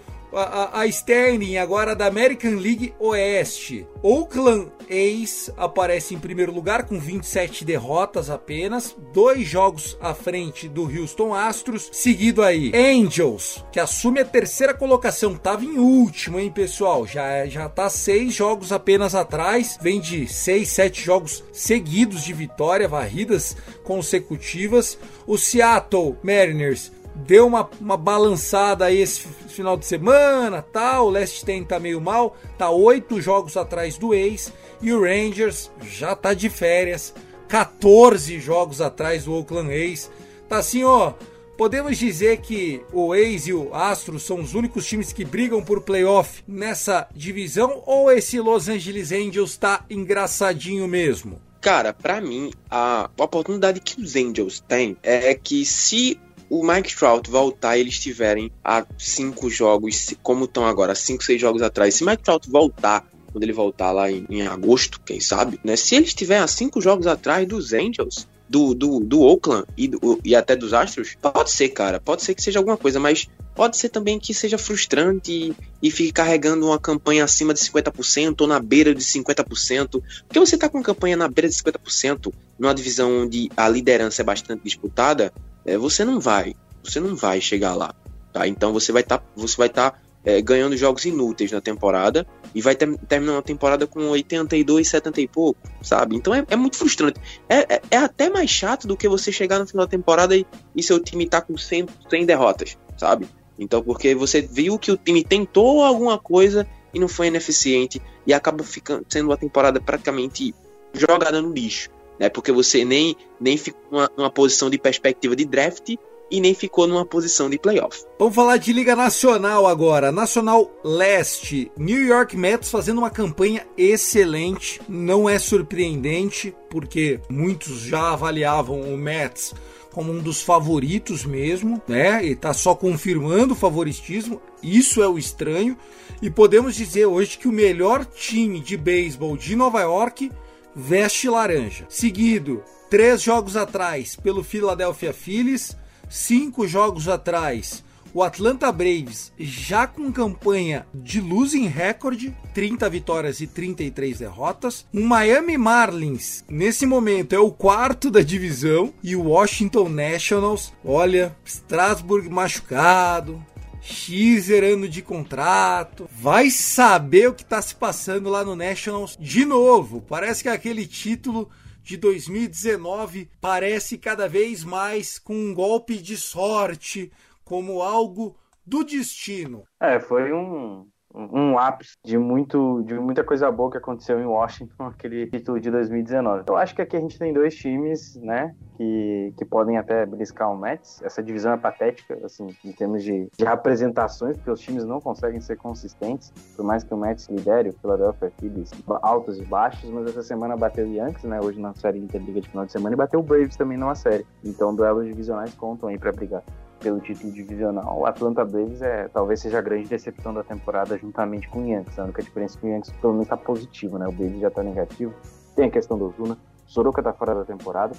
a, a standing agora da American League Oeste. Oakland A's aparece em primeiro lugar com 27 derrotas apenas, dois jogos à frente do Houston Astros, seguido aí Angels, que assume a terceira colocação, tava em último, hein, pessoal? Já já tá seis jogos apenas atrás, vem de seis, sete jogos seguidos de vitória, varridas consecutivas. O Seattle Mariners deu uma, uma balançada aí esse final de semana, tal. O Last Ten tá meio mal, tá oito jogos atrás do ex e o Rangers já tá de férias, 14 jogos atrás do Oakland A's. Tá assim, ó. Podemos dizer que o A's e o Astros são os únicos times que brigam por playoff nessa divisão ou esse Los Angeles Angels tá engraçadinho mesmo? Cara, para mim, a oportunidade que os Angels têm é que se o Mike Trout voltar e eles tiverem a cinco jogos, como estão agora, cinco, seis jogos atrás, se Mike Trout voltar, quando ele voltar lá em, em agosto, quem sabe, né? Se eles estiverem a cinco jogos atrás dos Angels, do, do, do Oakland e, do, e até dos Astros, pode ser, cara, pode ser que seja alguma coisa, mas pode ser também que seja frustrante e, e fique carregando uma campanha acima de 50% ou na beira de 50%. Porque você tá com uma campanha na beira de 50%, numa divisão onde a liderança é bastante disputada, é, você não vai, você não vai chegar lá, tá? Então você vai estar, tá, você vai estar tá, é, ganhando jogos inúteis na temporada e vai ter, terminar uma temporada com 82, 70 e pouco, sabe? Então é, é muito frustrante. É, é, é, até mais chato do que você chegar no final da temporada e, e seu time tá com 100, 100 derrotas, sabe? Então, porque você viu que o time tentou alguma coisa e não foi ineficiente e acaba ficando sendo uma temporada praticamente jogada no lixo né? Porque você nem, nem ficou numa, numa posição de perspectiva de draft e nem ficou numa posição de playoff. Vamos falar de Liga Nacional agora. Nacional Leste. New York Mets fazendo uma campanha excelente. Não é surpreendente, porque muitos já avaliavam o Mets como um dos favoritos mesmo, né? E tá só confirmando o favoritismo. Isso é o estranho. E podemos dizer hoje que o melhor time de beisebol de Nova York veste laranja. Seguido, três jogos atrás, pelo Philadelphia Phillies, cinco jogos atrás, o Atlanta Braves já com campanha de losing record, 30 vitórias e 33 derrotas. O Miami Marlins, nesse momento, é o quarto da divisão. E o Washington Nationals, olha, Strasburg machucado, X ano de contrato. Vai saber o que está se passando lá no Nationals de novo. Parece que aquele título de 2019 parece cada vez mais com um golpe de sorte, como algo do destino. É, foi um, um ápice de, muito, de muita coisa boa que aconteceu em Washington, aquele título de 2019. Eu acho que aqui a gente tem dois times, né, que, que podem até beliscar o Mets. Essa divisão é patética, assim, em termos de, de apresentações, porque os times não conseguem ser consistentes, por mais que o Mets lidere, o Philadelphia Phillies, altos e baixos, mas essa semana bateu o Yankees, né, hoje na série Interliga de final de semana, e bateu o Braves também numa série. Então, duelos divisionais contam aí para brigar pelo título divisional. O Atlanta Braves é, talvez seja a grande decepção da temporada juntamente com o Yankees. A única diferença é que o Yankees pelo menos está positivo, né? O Braves já está negativo. Tem a questão do Ozuna. Soroka está fora da temporada.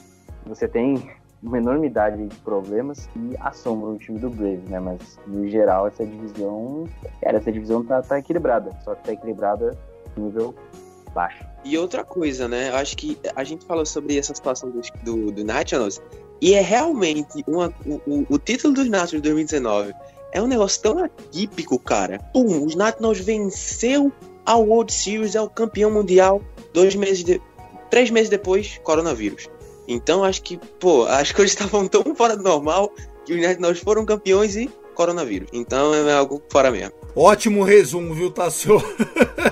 Você tem uma enormidade de problemas que assombram o time do Braves, né? Mas no geral essa divisão, cara, essa divisão tá, tá equilibrada. Só que tá equilibrada nível baixo. E outra coisa, né? Eu acho que a gente falou sobre essa situação do, do, do Nationals e é realmente uma, o, o, título dos Nationals de 2019 é um negócio tão atípico, cara. Pum, os Nationals venceu a World Series, é o campeão mundial. Dois meses de, três meses depois, coronavírus. Então acho que, pô, as coisas estavam tão fora do normal que os Nationals foram campeões e coronavírus. Então é algo fora mesmo. Ótimo resumo, viu, Tassio?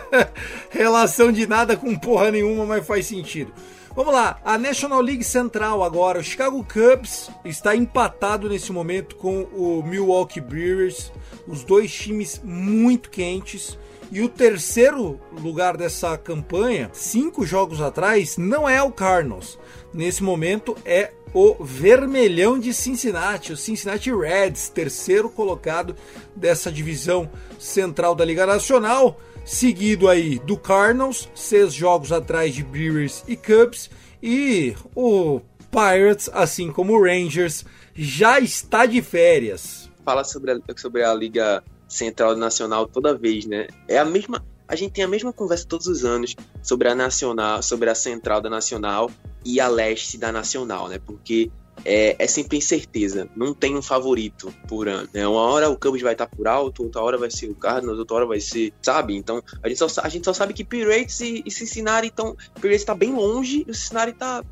Relação de nada com porra nenhuma, mas faz sentido. Vamos lá, a National League Central agora. O Chicago Cubs está empatado nesse momento com o Milwaukee Brewers. Os dois times muito quentes. E o terceiro lugar dessa campanha, cinco jogos atrás, não é o Cardinals. Nesse momento é o Vermelhão de Cincinnati, o Cincinnati Reds, terceiro colocado dessa divisão central da Liga Nacional, seguido aí do Cardinals, seis jogos atrás de Brewers e Cubs, e o Pirates, assim como o Rangers, já está de férias. Fala sobre a, sobre a Liga Central Nacional toda vez, né? É a mesma. A gente tem a mesma conversa todos os anos sobre a Nacional, sobre a Central da Nacional e a Leste da Nacional, né? Porque é, é sempre incerteza. Não tem um favorito por ano. Né? Uma hora o Cubs vai estar por alto, outra hora vai ser o Cardinals, outra hora vai ser, sabe? Então a gente só, a gente só sabe que Pirates e, e Cincinnati estão. Pirates está bem longe e o Cincinnati está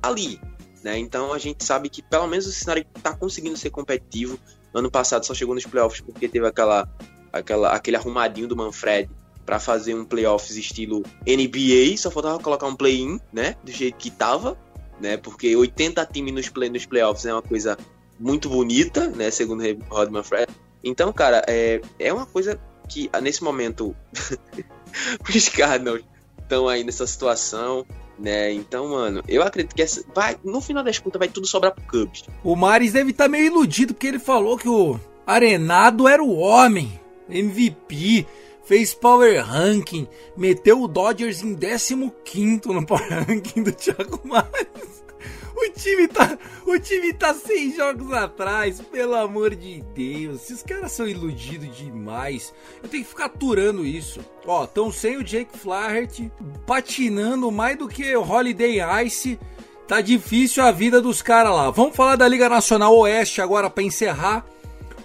ali. Né? Então a gente sabe que pelo menos o Cincinnati está conseguindo ser competitivo. Ano passado só chegou nos playoffs porque teve aquela, aquela, aquele arrumadinho do Manfred para fazer um playoffs estilo NBA, só faltava colocar um play-in, né? Do jeito que tava né? Porque 80 times nos, play, nos playoffs é uma coisa muito bonita, né? Segundo Rodman Fred. Então, cara, é, é uma coisa que nesse momento os Cardinals estão aí nessa situação, né? Então, mano, eu acredito que essa, vai, no final das contas vai tudo sobrar pro Cubs. O Maris deve estar tá meio iludido porque ele falou que o Arenado era o homem, MVP, fez power ranking, meteu o Dodgers em 15 no power ranking do Thiago Mares. O time tá, o time tá seis jogos atrás, pelo amor de Deus. Esses caras são iludidos demais. Eu tenho que ficar aturando isso. Ó, tão sem o Jake Flaherty, patinando mais do que o Holiday Ice. Tá difícil a vida dos caras lá. Vamos falar da Liga Nacional Oeste agora para encerrar.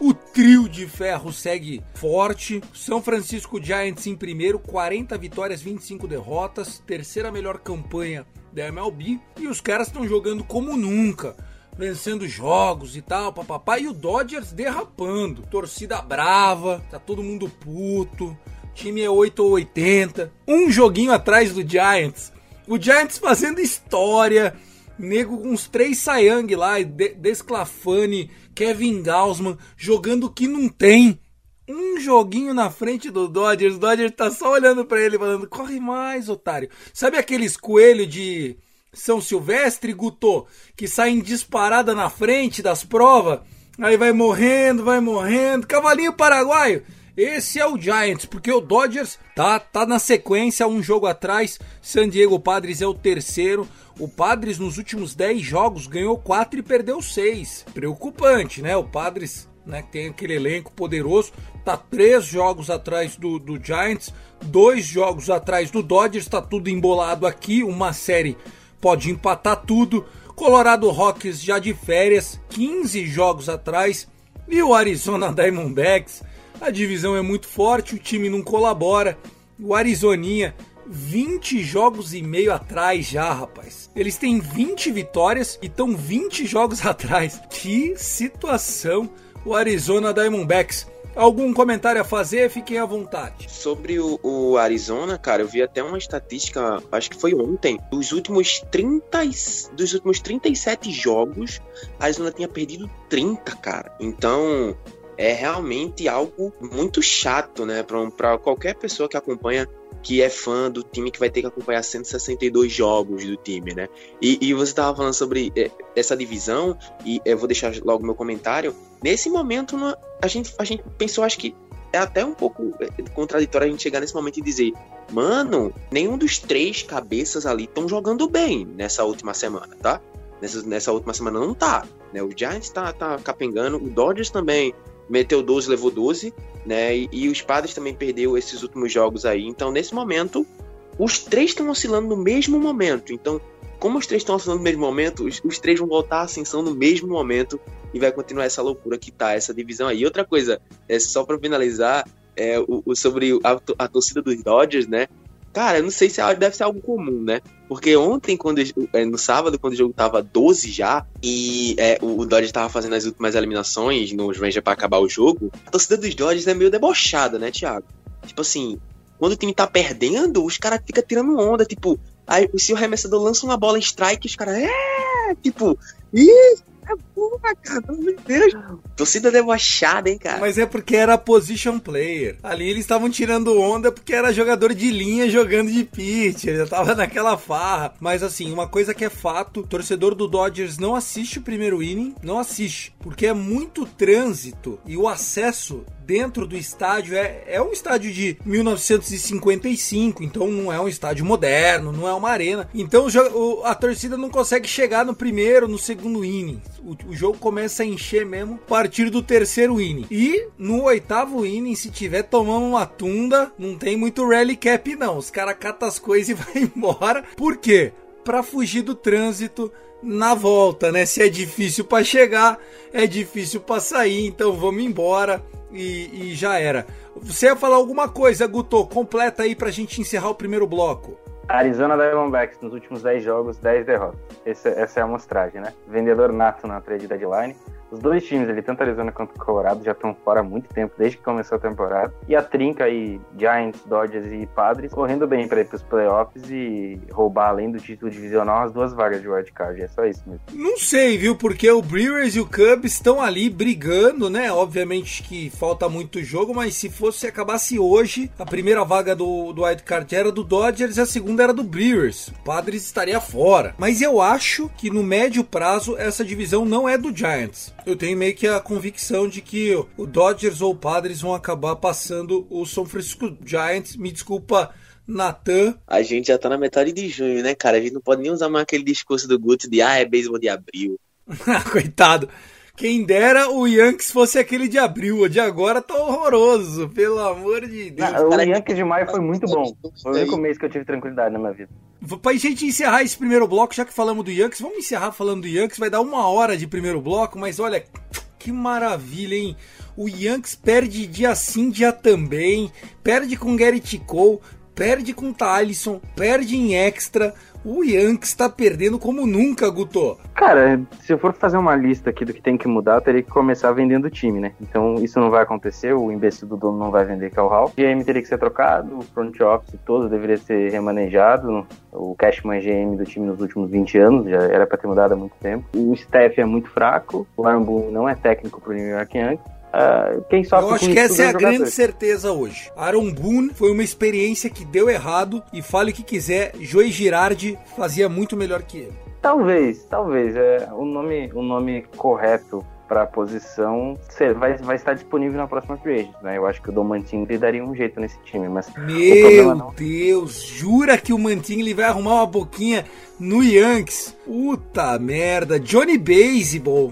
O trio de ferro segue forte. São Francisco Giants em primeiro, 40 vitórias, 25 derrotas, terceira melhor campanha da MLB. E os caras estão jogando como nunca, vencendo jogos e tal, papapá. E o Dodgers derrapando. Torcida brava, tá todo mundo puto. Time é 8 ou 80. Um joguinho atrás do Giants. O Giants fazendo história. Nego com uns três Sayang lá, Desclafani, Kevin Gausman, jogando que não tem. Um joguinho na frente do Dodgers, o Dodgers tá só olhando para ele falando, corre mais, otário. Sabe aqueles coelhos de São Silvestre, Guto, que saem disparada na frente das provas? Aí vai morrendo, vai morrendo. Cavalinho paraguaio. Esse é o Giants, porque o Dodgers tá, tá na sequência, um jogo atrás. San Diego Padres é o terceiro. O Padres nos últimos 10 jogos ganhou 4 e perdeu 6. Preocupante, né? O Padres né, tem aquele elenco poderoso, tá 3 jogos atrás do, do Giants, 2 jogos atrás do Dodgers, tá tudo embolado aqui, uma série pode empatar tudo. Colorado Rockies já de férias, 15 jogos atrás, e o Arizona Diamondbacks, a divisão é muito forte, o time não colabora. O Arizoninha 20 jogos e meio atrás já, rapaz. Eles têm 20 vitórias e estão 20 jogos atrás. Que situação o Arizona Diamondbacks. Algum comentário a fazer? Fiquem à vontade. Sobre o, o, Arizona, cara, eu vi até uma estatística, acho que foi ontem, dos últimos 30 dos últimos 37 jogos, a Arizona tinha perdido 30, cara. Então, é realmente algo muito chato, né, para qualquer pessoa que acompanha que é fã do time que vai ter que acompanhar 162 jogos do time, né? E, e você estava falando sobre é, essa divisão, e eu vou deixar logo meu comentário. Nesse momento, a gente, a gente pensou, acho que é até um pouco é, contraditório a gente chegar nesse momento e dizer: mano, nenhum dos três cabeças ali estão jogando bem nessa última semana, tá? Nessa, nessa última semana não tá. Né? O Giants tá, tá capengando, o Dodgers também meteu 12, levou 12, né? E, e os Padres também perdeu esses últimos jogos aí. Então, nesse momento, os três estão oscilando no mesmo momento. Então, como os três estão oscilando no mesmo momento, os, os, três vão voltar à ascensão no mesmo momento e vai continuar essa loucura que tá, essa divisão aí. Outra coisa, é só para finalizar, é, o, o sobre a, a, torcida dos Dodgers, né? Cara, eu não sei se é deve ser algo comum, né? Porque ontem, quando é, no sábado, quando o jogo tava 12 já, e é, o, Dodgers tava fazendo as últimas eliminações nos Rangers para acabar o jogo, a torcida dos Dodgers é meio debochada, né, Thiago? Tipo assim, quando o time tá perdendo, os caras ficam tirando onda, tipo, aí se o arremessador lança uma bola strike, os caras, é, tipo, ih, boa, cara, meu Deus. Torcida debochada, hein, cara. Mas é porque era position player. Ali eles estavam tirando onda porque era jogador de linha jogando de pitcher. Já tava naquela farra. Mas assim, uma coisa que é fato: torcedor do Dodgers não assiste o primeiro inning, não assiste. Porque é muito trânsito e o acesso dentro do estádio é, é um estádio de 1955, então não é um estádio moderno, não é uma arena. Então o, a torcida não consegue chegar no primeiro, no segundo inning. O, o, jogo começa a encher mesmo a partir do terceiro inning. E no oitavo inning, se tiver tomando uma tunda, não tem muito rally cap não. Os caras catam as coisas e vai embora. Por quê? Pra fugir do trânsito na volta, né? Se é difícil para chegar, é difícil para sair, então vamos embora e, e, já era. Você ia falar alguma coisa, Guto? Completa aí pra gente encerrar o primeiro bloco. Arizona Diamondbacks nos últimos 10 jogos, 10 derrotas. Esse, essa é a amostragem, né? Vendedor nato na trade deadline. Os dois times ali, tanto Arizona quanto Colorado, já estão fora há muito tempo, desde que começou a temporada. E a trinca aí, Giants, Dodgers e Padres, correndo bem para ir pros playoffs e roubar, além do título divisional, as duas vagas de wildcard. É só isso mesmo. Não sei, viu? Porque o Brewers e o Cubs estão ali brigando, né? Obviamente que falta muito jogo, mas se fosse acabasse hoje, a primeira vaga do, do wildcard era do Dodgers e a segunda era do Brewers. O Padres estaria fora. Mas eu acho que no médio prazo essa divisão não é do Giants eu tenho meio que a convicção de que o Dodgers ou o Padres vão acabar passando o São Francisco Giants. Me desculpa, Natan. A gente já tá na metade de junho, né, cara? A gente não pode nem usar mais aquele discurso do Guto de ah, é beisebol de abril. Coitado. Quem dera o Yankees fosse aquele de abril, o de agora tá horroroso, pelo amor de Deus. Não, o Yankees de maio foi muito bom. Foi o único mês que eu tive tranquilidade na minha vida. Pra gente encerrar esse primeiro bloco, já que falamos do Yankees, vamos encerrar falando do Yankees, vai dar uma hora de primeiro bloco, mas olha, que maravilha, hein? O Yankees perde dia sim, dia também, perde com Garrett Cole, perde com Thalisson, perde em extra, o Yankees tá perdendo como nunca, Guto. Cara, se eu for fazer uma lista aqui do que tem que mudar, eu teria que começar vendendo o time, né? Então isso não vai acontecer, o imbecil do dono não vai vender que é o Hall. GM teria que ser trocado, o front office todo deveria ser remanejado. O Cashman GM do time nos últimos 20 anos, já era para ter mudado há muito tempo. O staff é muito fraco, o Aaron Boone não é técnico pro New York Yankees. Uh, quem sofre Eu acho que essa é a grande certeza hoje. Aaron Boone foi uma experiência que deu errado e fale o que quiser, Joey Girardi fazia muito melhor que ele. Talvez, talvez. É, o, nome, o nome correto para a posição vai, vai estar disponível na próxima free agent, né? Eu acho que o Dom Mantini daria um jeito nesse time, mas meu. Deus, jura que o Mantini vai arrumar uma boquinha no Yankees? Puta merda, Johnny Baseball.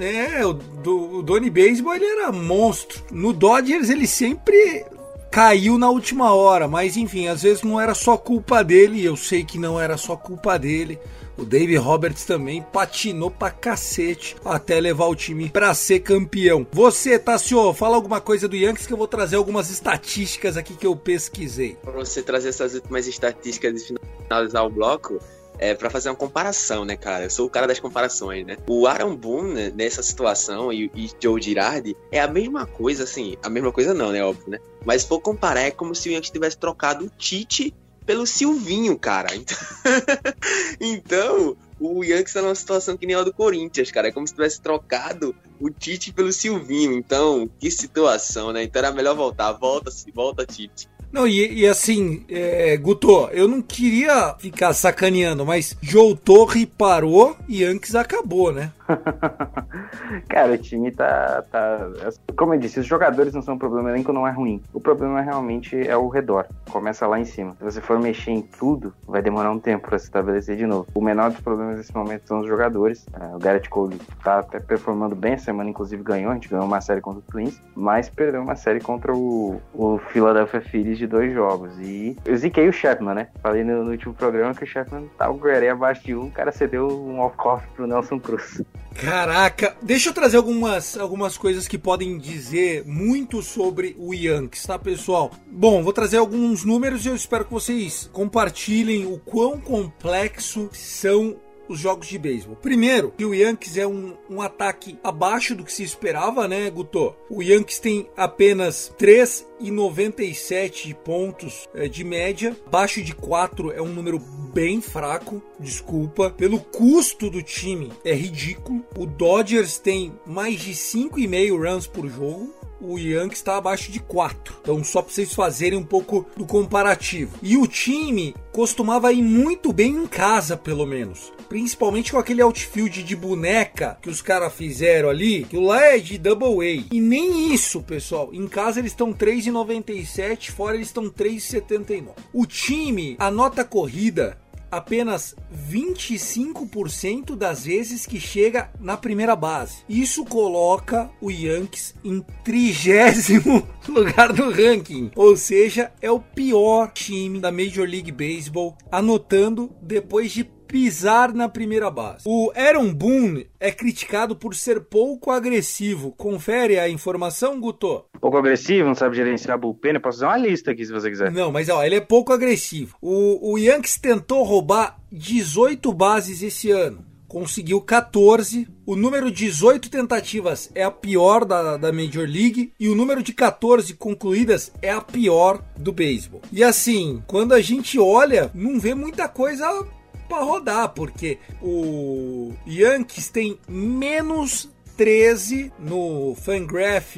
É, o, do, o Donny Baseball ele era monstro. No Dodgers ele sempre caiu na última hora, mas enfim, às vezes não era só culpa dele, eu sei que não era só culpa dele. O Dave Roberts também patinou pra cacete até levar o time pra ser campeão. Você, Tassio, fala alguma coisa do Yankees que eu vou trazer algumas estatísticas aqui que eu pesquisei. Pra você trazer essas últimas estatísticas e finalizar o bloco, é, para fazer uma comparação, né, cara? Eu sou o cara das comparações, né? O Aaron Boone, né, nessa situação, e, e Joe Girardi, é a mesma coisa, assim, a mesma coisa não, né, óbvio, né? Mas se for comparar, é como se o Yankees tivesse trocado o Tite pelo Silvinho, cara. Então, então o Yankees tá numa situação que nem a do Corinthians, cara. É como se tivesse trocado o Tite pelo Silvinho. Então, que situação, né? Então era melhor voltar. Volta, volta, Tite. Não, e, e assim, é, Guto, eu não queria ficar sacaneando, mas Joe Torre parou e Yankees acabou, né? Cara, o time tá, tá. Como eu disse, os jogadores não são um problema, o elenco não é ruim. O problema realmente é o redor. Começa lá em cima. Se você for mexer em tudo, vai demorar um tempo para se estabelecer de novo. O menor dos problemas nesse momento são os jogadores. É, o Garrett Cole tá até performando bem, essa semana inclusive ganhou. A gente ganhou uma série contra o Twins, mas perdeu uma série contra o, o Philadelphia Phillies de dois jogos. E eu ziquei o Chapman, né? Falei no, no último programa que o Chapman tá o Guerreiro abaixo de um, o cara cedeu um walk-off pro Nelson Cruz. Caraca, deixa eu trazer algumas, algumas coisas que podem dizer muito sobre o Yankees, tá, pessoal? Bom, vou trazer alguns números e eu espero que vocês compartilhem o quão complexo são os jogos de beisebol. Primeiro, que o Yankees é um, um ataque abaixo do que se esperava, né, Guto? O Yankees tem apenas 3,97 pontos é, de média, abaixo de 4 é um número bem fraco, desculpa. Pelo custo do time é ridículo. O Dodgers tem mais de 5,5 runs por jogo o Yankees está abaixo de 4. Então, só para vocês fazerem um pouco do comparativo. E o time costumava ir muito bem em casa, pelo menos. Principalmente com aquele outfield de boneca que os caras fizeram ali, que lá é de double A. E nem isso, pessoal. Em casa eles estão 3,97, fora eles estão 3,79. O time, a nota corrida apenas 25% das vezes que chega na primeira base. Isso coloca o Yankees em trigésimo lugar do ranking, ou seja, é o pior time da Major League Baseball, anotando depois de pisar na primeira base. O Aaron Boone é criticado por ser pouco agressivo. Confere a informação, Guto. Pouco agressivo, não sabe gerenciar bullpen. Eu posso fazer uma lista aqui se você quiser. Não, mas ó, ele é pouco agressivo. O, o Yankees tentou roubar 18 bases esse ano conseguiu 14. O número de 18 tentativas é a pior da, da Major League e o número de 14 concluídas é a pior do beisebol. E assim, quando a gente olha, não vê muita coisa para rodar, porque o Yankees tem menos 13 no Fangraph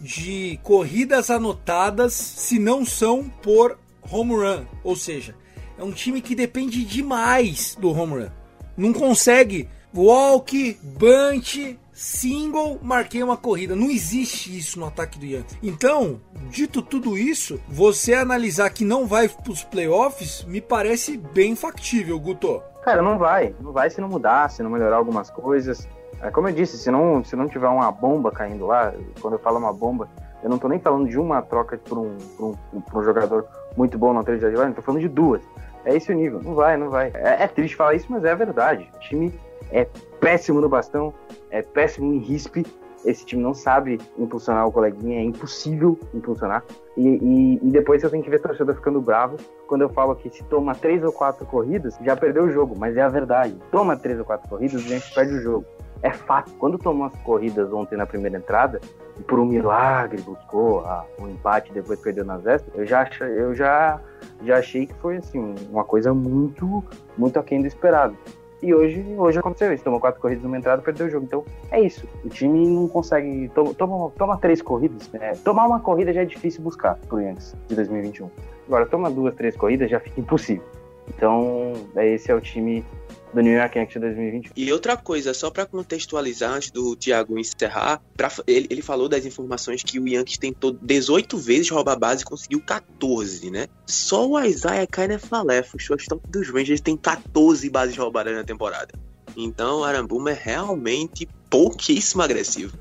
de corridas anotadas se não são por home run, ou seja, é um time que depende demais do home run. Não consegue walk, bunt, single, marquei uma corrida. Não existe isso no ataque do Yankees. Então, dito tudo isso, você analisar que não vai para os playoffs me parece bem factível, Guto. Cara, não vai. Não vai se não mudar, se não melhorar algumas coisas. É como eu disse, se não, se não tiver uma bomba caindo lá, quando eu falo uma bomba, eu não tô nem falando de uma troca por um, por um, por um jogador muito bom na trade deadline, tô falando de duas. É esse o nível. Não vai, não vai. É, é triste falar isso, mas é a verdade. O time é péssimo no bastão, é péssimo em rispe. Esse time não sabe impulsionar o coleguinha, é impossível impulsionar. E, e, e depois eu tenho que ver torcedor ficando bravo quando eu falo que se toma três ou quatro corridas, já perdeu o jogo, mas é a verdade. Toma três ou quatro corridas, a gente perde o jogo. É fato. Quando tomou as corridas ontem na primeira entrada, e por um milagre buscou ah, um empate depois perdeu nas vésperas, eu já, eu já, já achei que foi assim, uma coisa muito, muito aquém do esperado. E hoje, hoje aconteceu isso. Tomou quatro corridas numa entrada, perdeu o jogo. Então, é isso. O time não consegue. Toma, toma, três corridas. Né? Tomar uma corrida já é difícil buscar pro Yankees de 2021. Agora, toma duas, três corridas já fica impossível. Então, esse é o time do New York Yankees 2021. E outra coisa, só para contextualizar antes do Thiago encerrar, pra, ele, ele falou das informações que o Yankees tentou 18 vezes roubar a base e conseguiu 14, né? Só o Isaiah Kainefalef, o shortstop dos Rangers, tem 14 bases roubadas na temporada. Então o Arambuma é realmente pouquíssimo agressivo.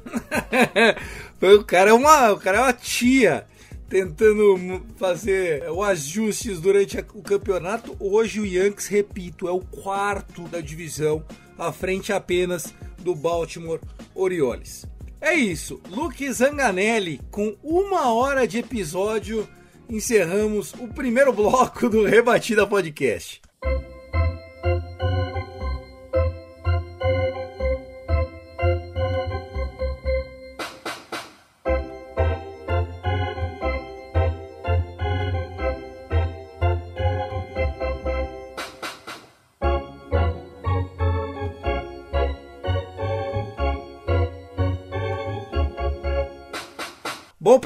o cara é uma, o cara é uma tia tentando fazer os ajustes durante o campeonato. Hoje o Yankees, repito, é o quarto da divisão, à frente apenas do Baltimore Orioles. É isso, Luke Zanganelli, com uma hora de episódio, encerramos o primeiro bloco do Rebatida Podcast.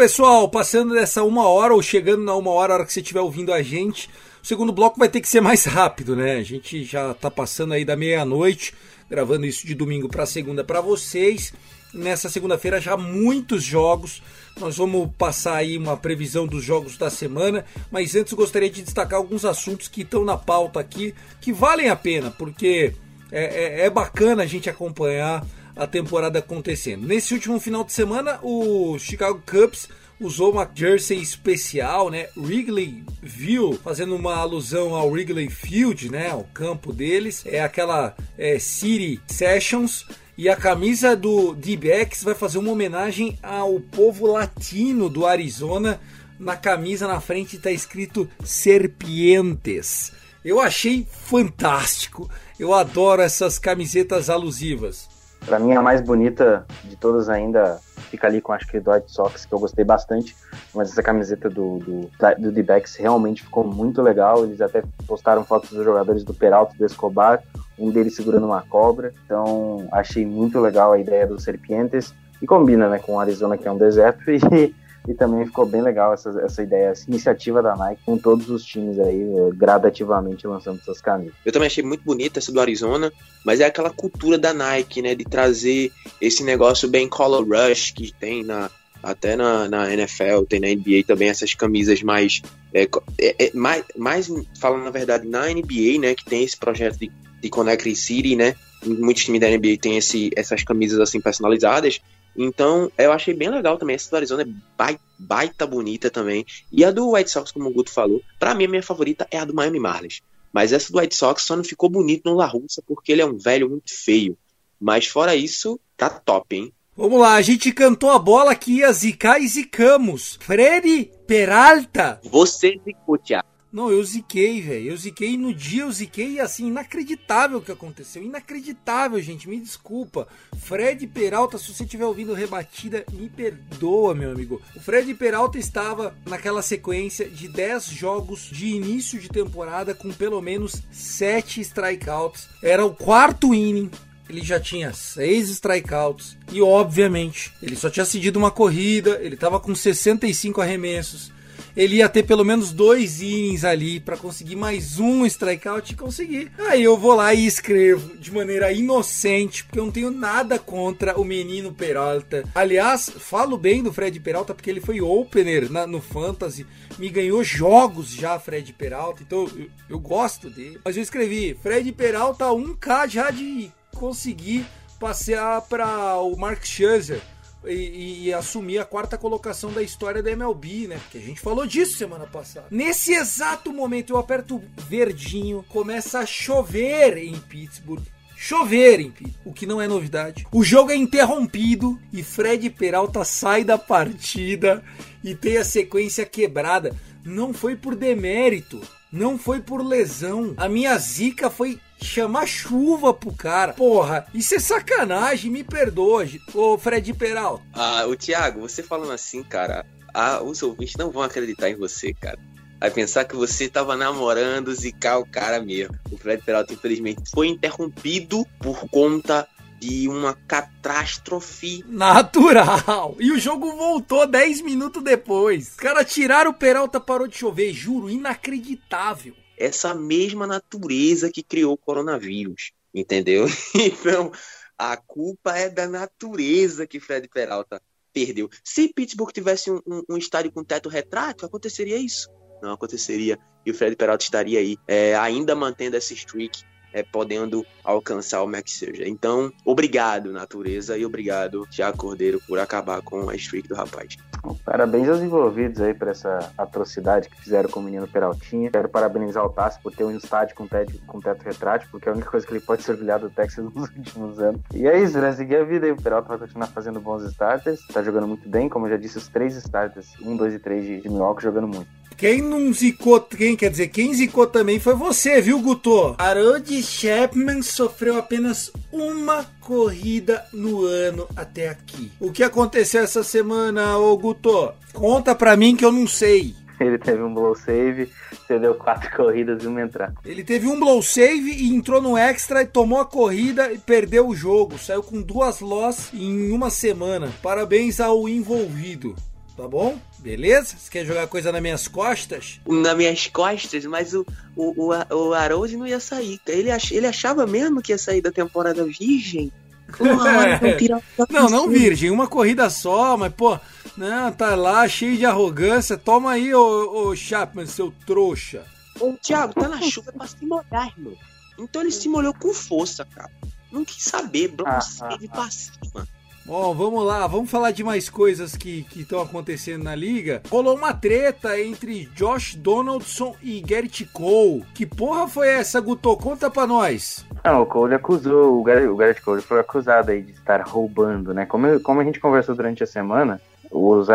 Pessoal, passando dessa uma hora ou chegando na uma hora, a hora que você estiver ouvindo a gente, o segundo bloco vai ter que ser mais rápido, né? A gente já tá passando aí da meia-noite, gravando isso de domingo para segunda para vocês. Nessa segunda-feira já muitos jogos. Nós vamos passar aí uma previsão dos jogos da semana, mas antes gostaria de destacar alguns assuntos que estão na pauta aqui que valem a pena, porque é, é, é bacana a gente acompanhar a temporada acontecendo. Nesse último final de semana, o Chicago Cubs usou uma jersey especial, né? Wrigley View, fazendo uma alusão ao Wrigley Field, né? O campo deles. É aquela é, City Sessions. E a camisa do D-Backs vai fazer uma homenagem ao povo latino do Arizona. Na camisa na frente está escrito Serpientes. Eu achei fantástico. Eu adoro essas camisetas alusivas. Para mim, a mais bonita de todas ainda fica ali com acho que do White Sox, que eu gostei bastante. Mas essa camiseta do, do, do D-Backs realmente ficou muito legal. Eles até postaram fotos dos jogadores do Peralta e do Escobar, um deles segurando uma cobra. Então, achei muito legal a ideia dos Serpientes. E combina né, com o Arizona, que é um deserto, e e também ficou bem legal essa, essa ideia, essa iniciativa da Nike com todos os times aí eh, gradativamente lançando suas camisas. Eu também achei muito bonita essa do Arizona, mas é aquela cultura da Nike, né, de trazer esse negócio bem color rush que tem na até na, na NFL, tem na NBA também essas camisas mais, é, é, mais, mais falando na verdade na NBA, né, que tem esse projeto de, de Connect City, né, muitos times da NBA tem esse, essas camisas assim personalizadas então, eu achei bem legal também. Essa do Arizona é baita bonita também. E a do White Sox, como o Guto falou, para mim a minha favorita é a do Miami Marlins. Mas essa do White Sox só não ficou bonito no La Russa porque ele é um velho muito feio. Mas fora isso, tá top, hein? Vamos lá, a gente cantou a bola que ia zicar e zicamos. Freddy Peralta. Você zicou, Thiago. Não, eu ziquei, velho. Eu ziquei no dia, eu ziquei assim, inacreditável o que aconteceu. Inacreditável, gente. Me desculpa. Fred Peralta, se você estiver ouvindo rebatida, me perdoa, meu amigo. O Fred Peralta estava naquela sequência de 10 jogos de início de temporada com pelo menos 7 strikeouts. Era o quarto inning ele já tinha seis strikeouts e obviamente ele só tinha cedido uma corrida, ele estava com 65 arremessos, ele ia ter pelo menos dois innings ali para conseguir mais um strikeout e conseguir. Aí eu vou lá e escrevo de maneira inocente, porque eu não tenho nada contra o menino Peralta. Aliás, falo bem do Fred Peralta porque ele foi opener na, no Fantasy, me ganhou jogos já, Fred Peralta, então eu, eu gosto dele. Mas eu escrevi Fred Peralta 1K já de conseguir passear para o Mark Scherzer e, e, assumir a quarta colocação da história da MLB, né? Porque a gente falou disso semana passada. Nesse exato momento, eu aperto verdinho, começa a chover em Pittsburgh. Chover em Pittsburgh, o que não é novidade. O jogo é interrompido e Fred Peralta sai da partida e tem a sequência quebrada. Não foi por demérito, não foi por lesão. A minha zica foi chamar chuva pro cara. Porra, isso é sacanagem, me perdoa, ô Fred Peralta. Ah, o Thiago, você falando assim, cara, ah, os ouvintes não vão acreditar em você, cara. Vai pensar que você tava namorando, zicar o cara mesmo. O Fred Peralta, infelizmente, foi interrompido por conta de uma catástrofe natural. E o jogo voltou 10 minutos depois. Os caras tiraram o Peralta, parou de chover, juro, inacreditável essa mesma natureza que criou o coronavírus, entendeu? Então, a culpa é da natureza que Fred Peralta perdeu. Se Pittsburgh tivesse um, um, um estádio com teto retrátil, aconteceria isso. Não aconteceria. E o Fred Peralta estaria aí, é, ainda mantendo essa streak é, podendo alcançar o Max Scherzer. Então, obrigado, natureza, e obrigado, Tiago Cordeiro, por acabar com a streak do rapaz. Parabéns aos envolvidos aí por essa atrocidade que fizeram com o menino Peraltinha. Quero parabenizar o Tassi por ter um estádio com teto, com teto retrátil, porque é a única coisa que ele pode ser orgulhado do Texas nos últimos anos. E é isso, né? Seguir a vida aí. O Peralta vai continuar fazendo bons starters. Tá jogando muito bem, como eu já disse, os três starters, um, dois e três de, de Milwaukee jogando muito. Quem não zicou, quem quer dizer, quem zicou também foi você, viu, Guto? Harold Chapman sofreu apenas uma corrida no ano até aqui. O que aconteceu essa semana, ô Guto? Conta pra mim que eu não sei. Ele teve um blow save, cedeu quatro corridas e uma entrada. Ele teve um blow save e entrou no extra e tomou a corrida e perdeu o jogo. Saiu com duas loss em uma semana. Parabéns ao envolvido. tá bom? Beleza? Você quer jogar coisa nas minhas costas? Nas minhas costas, mas o, o, o, o Arose não ia sair. Ele, ach, ele achava mesmo que ia sair da temporada virgem? não, não virgem, uma corrida só, mas pô, não, tá lá cheio de arrogância. Toma aí, ô, ô Chapman, seu trouxa. Ô, Thiago, tá na chuva é pra se molhar, irmão. Então ele se molhou com força, cara. Não quis saber, bro, ah, ah, ah. pra cima. Bom, vamos lá, vamos falar de mais coisas que estão acontecendo na liga. Rolou uma treta entre Josh Donaldson e Garrett Cole. Que porra foi essa, Guto? Conta pra nós. Não, o Cole acusou, o Garrett, o Garrett Cole foi acusado aí de estar roubando, né? Como, como a gente conversou durante a semana, os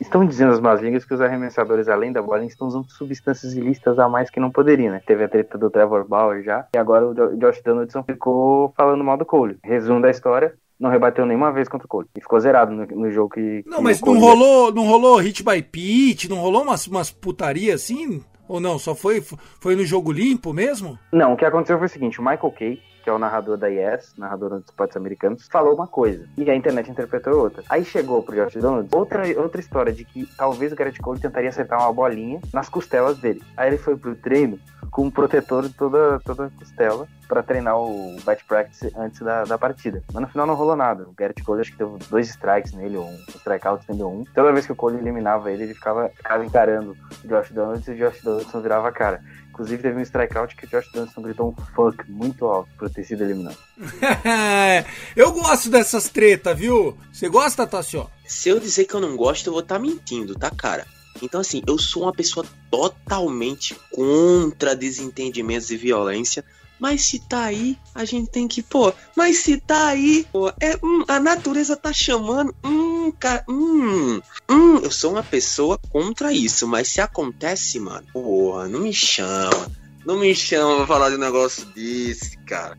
estão dizendo as más línguas que os arremessadores, além da bola, estão usando substâncias ilícitas a mais que não poderiam, né? Teve a treta do Trevor Bauer já, e agora o Josh Donaldson ficou falando mal do Cole. Resumo da história, não rebateu nenhuma vez contra o Cole. E ficou zerado no, no jogo que. Não, que mas não rolou, não rolou hit by pitch, não rolou umas, umas putaria assim? Ou não? Só foi, foi no jogo limpo mesmo? Não, o que aconteceu foi o seguinte: o Michael Kay, que é o narrador da Yes, narrador dos esportes americanos, falou uma coisa e a internet interpretou outra. Aí chegou pro Josh Donald outra, outra história de que talvez o Garrett Cole tentaria acertar uma bolinha nas costelas dele. Aí ele foi pro treino com um protetor de toda, toda a costela para treinar o bat practice antes da, da partida. Mas no final não rolou nada. O Garrett Cole acho que deu dois strikes nele, ou um strikeout deu um. Toda vez que o Cole eliminava ele, ele ficava, ficava encarando o Josh Donaldson e o Josh Donaldson virava a cara. Inclusive teve um strikeout que o Josh Donaldson gritou um fuck muito alto por ter sido eliminado. eu gosto dessas tretas, viu? Você gosta, Tassio? Se eu dizer que eu não gosto, eu vou estar tá mentindo, tá, cara? Então, assim, eu sou uma pessoa totalmente contra desentendimentos e violência. Mas se tá aí, a gente tem que, pô, mas se tá aí, pô, é, hum, a natureza tá chamando, hum, cara, hum, hum, eu sou uma pessoa contra isso, mas se acontece, mano, porra, não me chama, não me chama pra falar de um negócio desse, cara.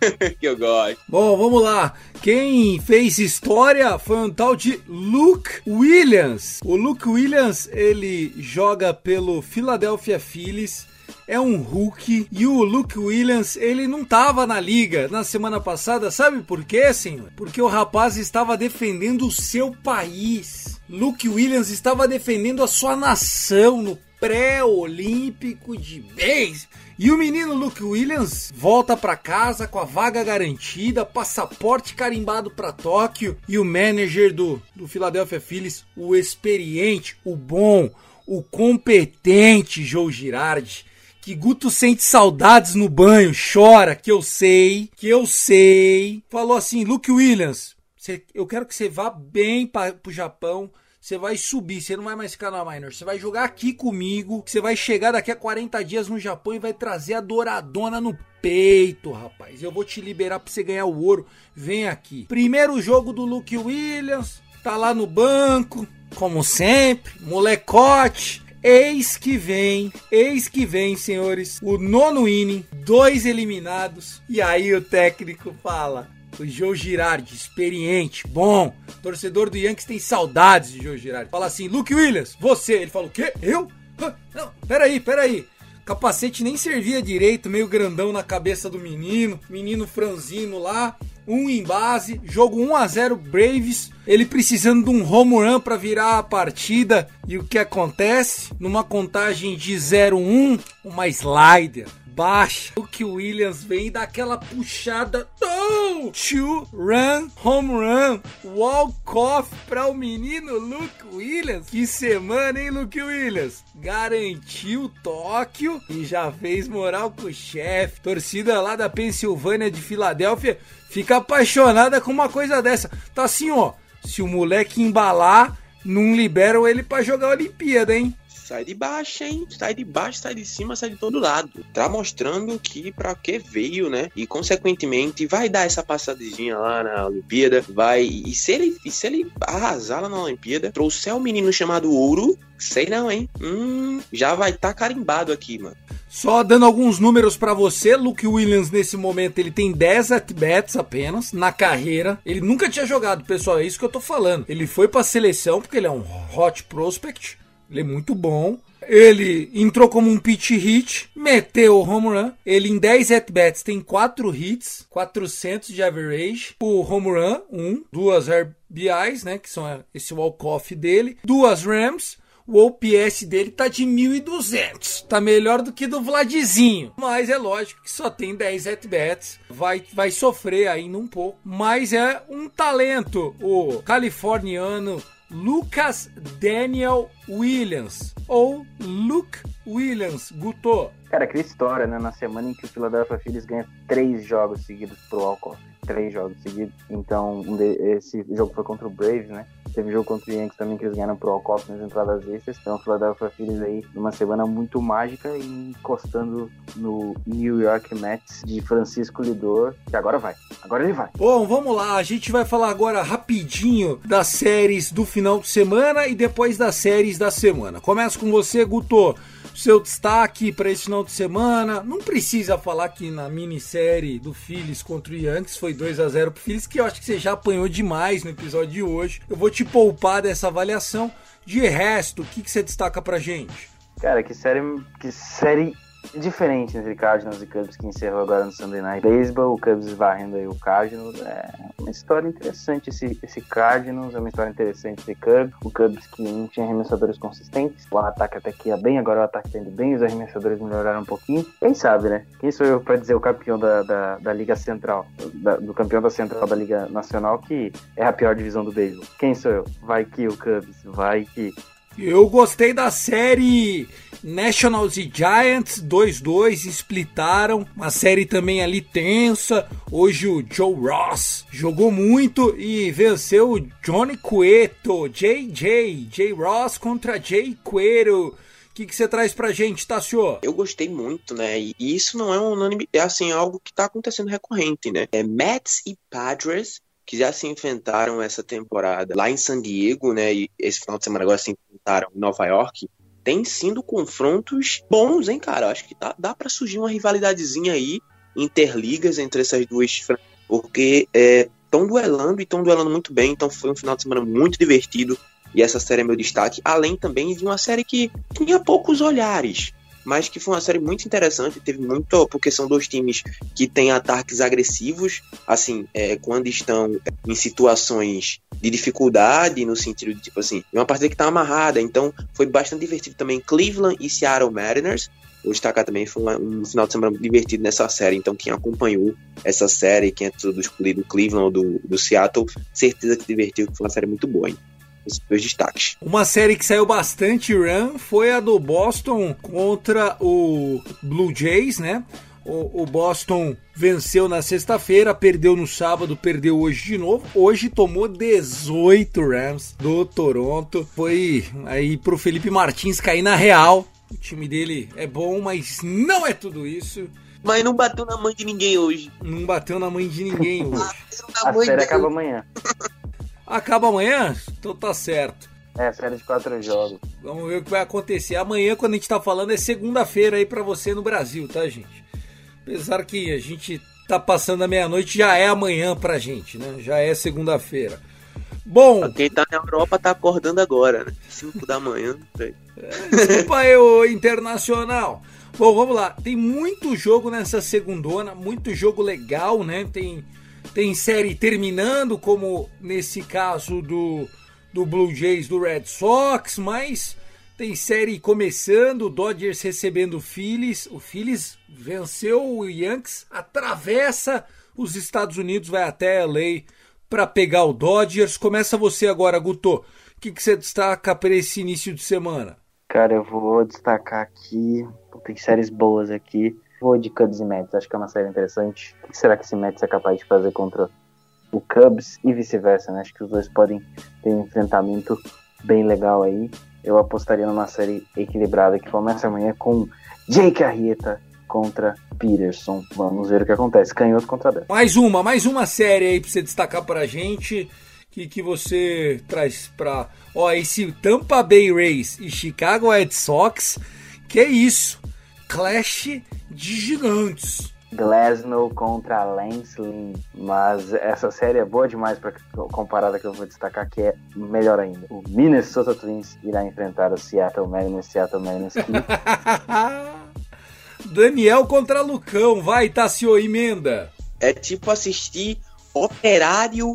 que eu gosto. Bom, vamos lá. Quem fez história foi um tal de Luke Williams. O Luke Williams, ele joga pelo Philadelphia Phillies é um Hulk e o Luke Williams, ele não tava na liga na semana passada, sabe por quê, senhor? Porque o rapaz estava defendendo o seu país. Luke Williams estava defendendo a sua nação no pré-olímpico de base. E o menino Luke Williams volta para casa com a vaga garantida, passaporte carimbado para Tóquio e o manager do, do Philadelphia Phillies, o experiente, o bom, o competente Joe Girardi, que Guto sente saudades no banho, chora, que eu sei, que eu sei. Falou assim, Luke Williams, eu quero que você vá bem para o Japão. Você vai subir, você não vai mais ficar na minor. Você vai jogar aqui comigo. Você vai chegar daqui a 40 dias no Japão e vai trazer a douradona no peito, rapaz. Eu vou te liberar para você ganhar o ouro. Vem aqui. Primeiro jogo do Luke Williams. Tá lá no banco, como sempre, molecote. Eis que vem, eis que vem, senhores, o nono inning, dois eliminados. E aí o técnico fala: o Joe Girardi, experiente, bom. Torcedor do Yankees tem saudades de Joe Girardi. Fala assim: Luke Williams, você. Ele fala: o quê? Eu? Não, peraí, peraí. Capacete nem servia direito, meio grandão na cabeça do menino. Menino franzino lá um em base, jogo 1 a 0 Braves, ele precisando de um home run para virar a partida. E o que acontece? Numa contagem de 0-1, uma slider baixa. O que Williams vem dá aquela puxada. Oh! Two run, home run, walk off para o menino Luke Williams. Que semana, hein, Luke Williams? Garantiu Tóquio e já fez moral com o chefe. Torcida lá da Pensilvânia de Filadélfia fica apaixonada com uma coisa dessa. Tá assim, ó. Se o moleque embalar, não liberam ele para jogar a Olimpíada, hein? Sai de baixo, hein? Sai de baixo, sai de cima, sai de todo lado. Tá mostrando que para que veio, né? E consequentemente vai dar essa passadinha lá na Olimpíada, vai e se ele e se ele arrasar lá na Olimpíada, trouxer um menino chamado Ouro, sei não, hein? Hum, já vai estar tá carimbado aqui, mano. Só dando alguns números para você, Luke Williams nesse momento ele tem 10 at-bats apenas na carreira. Ele nunca tinha jogado, pessoal, é isso que eu tô falando. Ele foi para seleção porque ele é um hot prospect Ele é muito bom. Ele entrou como um pitch hit, meteu o home run. Ele em 10 at-bats tem 4 hits, 400 de average. O home run, 1, um, duas RBIs, né, que são esse walk-off dele. Duas Rams, o OPS dele tá de 1.200. Tá melhor do que do Vladzinho. Mas é lógico que só tem 10 at-bats. Vai, vai sofrer ainda um pouco. Mas é um talento. O californiano Lucas Daniel Williams. Ou Luke Williams, Guto. Cara, que história, né? Na semana em que o Philadelphia Phillies ganha três jogos seguidos pro Alcoff. Três jogos seguidos. Então, esse jogo foi contra o Braves, né? Teve jogo contra o Yankees também que eles ganharam pro Alcoff nas entradas extras. Então, o Philadelphia Phillies aí numa semana muito mágica e encostando no New York Mets de Francisco Lidor, que agora vai. Agora ele vai. Bom, vamos lá. A gente vai falar agora rapidinho das séries do final de semana e depois das séries da semana. Começa com você, Guto seu destaque para esse final de semana. Não precisa falar que na minissérie do Phillies contra o Yankees foi 2 a 0 pro Phillies, que eu acho que você já apanhou demais no episódio de hoje. Eu vou te poupar dessa avaliação. De resto, o que, que você destaca pra gente? Cara, que série, que série diferente entre Cardinals e Cubs que encerrou agora no Sunday Night Baseball, o Cubs varrendo aí o Cardinals, é uma história interessante esse, esse Cardinals, é uma história interessante esse Cubs, o Cubs que não tinha arremessadores consistentes, o ataque até que ia bem, agora o ataque tá indo bem, os arremessadores melhoraram um pouquinho, quem sabe, né? Quem sou eu para dizer o campeão da, da, da Liga Central, da, do campeão da Central da Liga Nacional, que é a pior divisão do beisebol? Quem sou eu? Vai que o Cubs, vai que... Eu gostei da série Nationals e Giants 2-2 splitaram. Uma série também ali tensa. Hoje o Joe Ross jogou muito e venceu o Johnny Cueto. JJ, J Ross contra Jay Cueto. O que, que você traz pra gente, Tassio? Eu gostei muito, né? E isso não é um unânime, é assim, algo que tá acontecendo recorrente, né? É Mets e Padres que já se enfrentaram essa temporada lá em San Diego, né? E esse final de semana agora se enfrentaram em Nova York tem sido confrontos bons, hein, cara? Acho que dá, dá para surgir uma rivalidadezinha aí, interligas entre essas duas, porque estão é, duelando e estão duelando muito bem, então foi um final de semana muito divertido e essa série é meu destaque, além também de uma série que tinha poucos olhares, mas que foi uma série muito interessante, teve muito, porque são dois times que têm ataques agressivos, assim, é, quando estão em situações de dificuldade, no sentido de, tipo assim, uma partida que tá amarrada, então foi bastante divertido também Cleveland e Seattle Mariners, vou destacar também, foi um, final de semana divertido nessa série, então quem acompanhou essa série, quem é do escolhido Cleveland ou do, do Seattle, certeza que divertiu, que foi uma série muito boa, hein? Esses dois destaques. Uma série que saiu bastante run foi a do Boston contra o Blue Jays, né? O, o Boston venceu na sexta-feira, perdeu no sábado, perdeu hoje de novo. Hoje tomou 18 Rams do Toronto. Foi aí pro Felipe Martins cair na real. O time dele é bom, mas não é tudo isso. Mas não bateu na mãe de ninguém hoje. Não bateu na mãe de ninguém hoje. a série acaba amanhã. Acaba amanhã? Então tá certo. É, série de quatro jogos. Vamos ver o que vai acontecer. Amanhã, quando a gente tá falando, é segunda-feira aí para você no Brasil, tá, gente? Apesar que a gente tá passando a meia-noite, já é amanhã pra gente, né? Já é segunda-feira. Bom. Quem tá na Europa tá acordando agora, né? 5 da manhã. É, desculpa eu, internacional. Bom, vamos lá. Tem muito jogo nessa segundona, muito jogo legal, né? Tem tem série terminando, como nesse caso do, do Blue Jays do Red Sox, mas tem série começando, o Dodgers recebendo o Phillies. O Phillies venceu o Yankees, atravessa os Estados Unidos, vai até LA para pegar o Dodgers. Começa você agora, Guto. O que, que você destaca para esse início de semana? Cara, eu vou destacar aqui. Tem séries boas aqui. Vou de Cubs e Mets, acho que é uma série interessante. O que será que esse Mets é capaz de fazer contra o Cubs e vice-versa, né? Acho que os dois podem ter um enfrentamento bem legal aí. Eu apostaria numa série equilibrada que começa amanhã com Jake Arrieta contra Peterson. Vamos ver o que acontece. Canhoto contra 10. Mais uma, mais uma série aí pra você destacar pra gente. Que, que você traz pra. Ó, esse Tampa Bay Rays e Chicago Red Sox. Que é isso? Clash de gigantes. Glasnow contra Lance Lynn. Mas essa série é boa demais para comparada que eu vou destacar, que é melhor ainda. O Minnesota Twins irá enfrentar o Seattle Mariners. Seattle Mariners que... Daniel contra Lucão, vai, Tassio, emenda. É tipo assistir Operário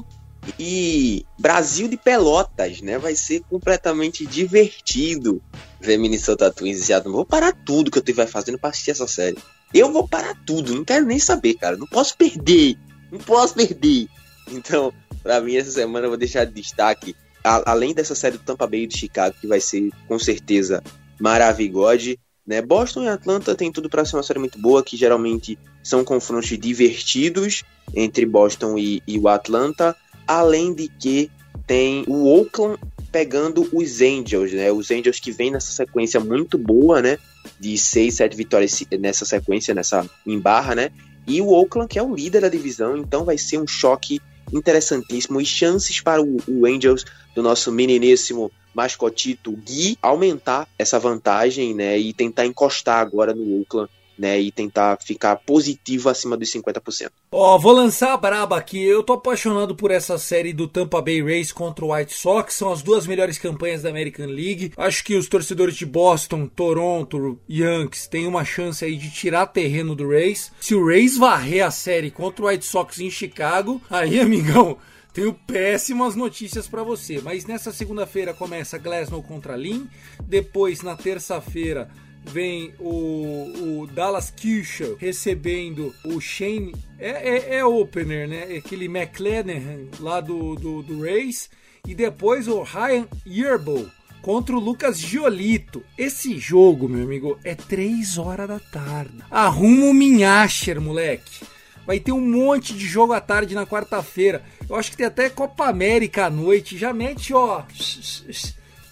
e Brasil de Pelotas, né? Vai ser completamente divertido ver Minnesota Twins e Seattle. Vou parar tudo que eu estiver fazendo para assistir essa série. Eu vou parar tudo, não quero nem saber, cara. Não posso perder. Não posso perder. Então, para mim, essa semana eu vou deixar de destaque, a, além dessa série do Tampa Bay e do Chicago, que vai ser com certeza maravilhosa. Né? Boston e Atlanta tem tudo para ser uma série muito boa, que geralmente são confrontos divertidos entre Boston e, e o Atlanta, além de que tem o Oakland pegando os Angels, né? Os Angels que vem nessa sequência muito boa, né? De seis, sete vitórias nessa sequência, nessa em barra, né? E o Oakland que é o líder da divisão, então vai ser um choque interessantíssimo e chances para o, o Angels do nosso meniníssimo mascotito Gui aumentar essa vantagem, né, e tentar encostar agora no Oakland né, e tentar ficar positivo acima dos 50%. Ó, oh, vou lançar a braba aqui. Eu tô apaixonado por essa série do Tampa Bay Rays contra o White Sox. São as duas melhores campanhas da American League. Acho que os torcedores de Boston, Toronto, Yankees têm uma chance aí de tirar terreno do Rays. Se o Rays varrer a série contra o White Sox em Chicago, aí, amigão, tenho péssimas notícias para você, mas nessa segunda-feira começa Glasnow contra Lin, depois na terça-feira vem o, o Dallas Kershaw recebendo o Shane, é, é, é opener, né? Aquele McLennan lá do, do, do Race, e depois o Ryan Yerbo contra o Lucas Giolito. Esse jogo, meu amigo, é 3 horas da tarde. Arruma o Minhasher, moleque. Vai ter um monte de jogo à tarde na quarta-feira. Eu acho que tem até Copa América à noite. Já mete, ó.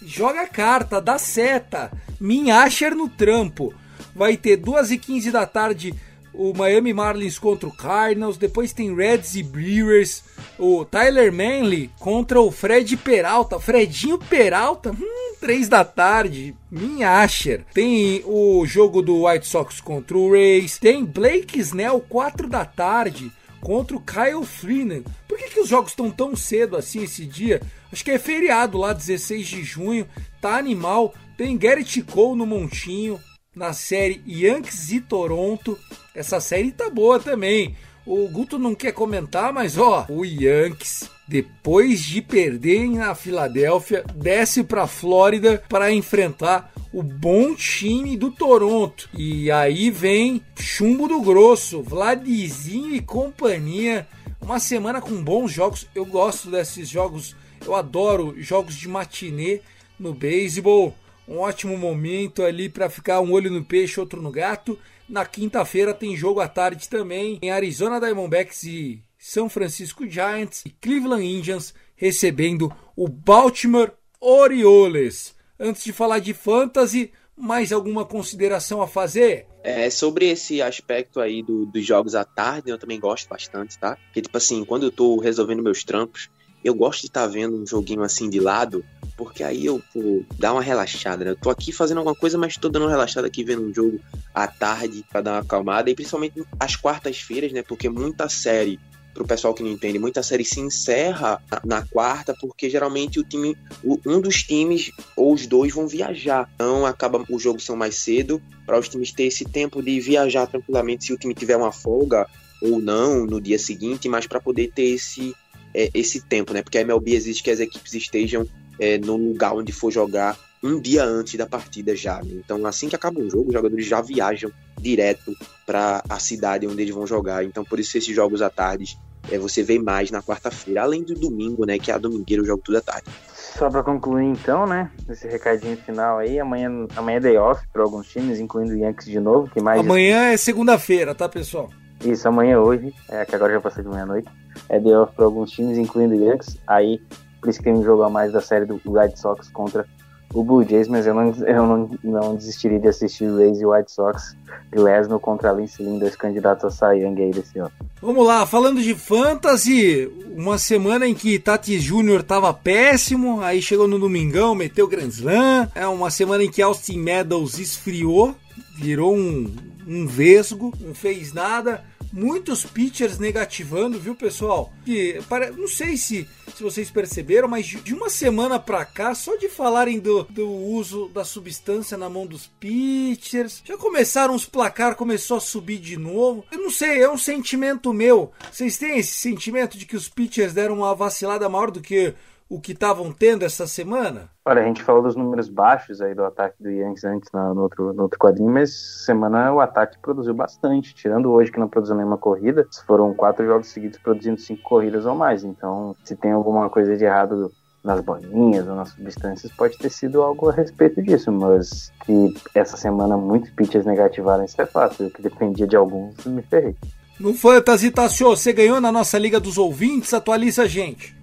Joga a carta, dá seta. Minhasher no trampo. Vai ter 2h15 da tarde o Miami Marlins contra o Cardinals. Depois tem Reds e Brewers. O Tyler Manley contra o Fred Peralta. Fredinho Peralta. Hum, 3 da tarde, Minhasher. Tem o jogo do White Sox contra o Rays. Tem Blake Snell, 4 da tarde, contra o Kyle Freeman. Por que, que os jogos estão tão cedo assim esse dia? Acho que é feriado lá, 16 de junho. Tá animal. Tem Garrett Cole no Montinho. Na série Yankees e Toronto. Essa série tá boa também. O Guto não quer comentar, mas ó, o Yankees depois de perder na Filadélfia, desce para Flórida para enfrentar o bom time do Toronto. E aí vem chumbo do grosso, Vladizinho e companhia. Uma semana com bons jogos. Eu gosto desses jogos. Eu adoro jogos de matinê no beisebol. Um ótimo momento ali para ficar um olho no peixe, outro no gato. Na quinta-feira tem jogo à tarde também em Arizona Diamondbacks e são Francisco Giants e Cleveland Indians recebendo o Baltimore Orioles. Antes de falar de fantasy, mais alguma consideração a fazer? É, sobre esse aspecto aí do, dos jogos à tarde, eu também gosto bastante, tá? Porque, tipo assim, quando eu tô resolvendo meus trampos, eu gosto de estar tá vendo um joguinho assim de lado, porque aí eu, pô, dá uma relaxada, né? Eu tô aqui fazendo alguma coisa, mas tô dando uma relaxada aqui vendo um jogo à tarde para dar uma acalmada, e principalmente às quartas-feiras, né? Porque muita série pro pessoal que não entende, muita série se encerra na quarta, porque geralmente o time, um dos times ou os dois vão viajar. Então acaba o jogo são mais cedo, para os times ter esse tempo de viajar tranquilamente se o time tiver uma folga ou não no dia seguinte, mas para poder ter esse, é, esse tempo, né? Porque a MLB exige que as equipes estejam é, no lugar onde for jogar um dia antes da partida já. Né? Então, assim que acaba o jogo, os jogadores já viajam direto para a cidade onde eles vão jogar. Então, por isso esses jogos à tarde é, você vê mais na quarta-feira, além do domingo, né? Que é a domingueira, o jogo tudo à tarde. Só para concluir então, né? Esse recadinho final aí, amanhã, amanhã é day off para alguns times, incluindo o Yankees de novo, que mais Amanhã é segunda-feira, tá, pessoal? Isso, amanhã é hoje, é que agora já passou de meia-noite. É day off para alguns times, incluindo o Yankees. Aí, por isso que tem um jogo a mais da série do Red Sox contra o Blue Jays, mas eu não, eu não, não desistiria de assistir o Rays e White Sox Glasnow contra Lince Lynn, dois candidatos a Cy Young aí desse ano. Vamos lá, falando de fantasy, uma semana em que Tati Júnior tava péssimo, aí chegou no domingão, meteu Grand Slam, é uma semana em que Austin Meadows esfriou, virou um, um vesgo, não fez nada. muitos pitchers negativando, viu, pessoal? Que para, não sei se, se vocês perceberam, mas de uma semana pra cá, só de falarem do, do uso da substância na mão dos pitchers, já começaram os placar, começou a subir de novo. Eu não sei, é um sentimento meu. Vocês têm esse sentimento de que os pitchers deram uma vacilada maior do que o que estavam tendo essa semana? Olha, a gente falou dos números baixos aí do ataque do Yankees antes no, outro, no outro quadrinho, mas semana o ataque produziu bastante, tirando hoje que não produziu nenhuma corrida, foram quatro jogos seguidos produzindo cinco corridas ou mais, então se tem alguma coisa de errado nas bolinhas ou nas substâncias, pode ter sido algo a respeito disso, mas que essa semana muitos pitchers negativaram, isso é fato, eu que dependia de alguns, me ferrei. Não foi, Tazitacio, você ganhou na nossa Liga dos Ouvintes, atualiza a gente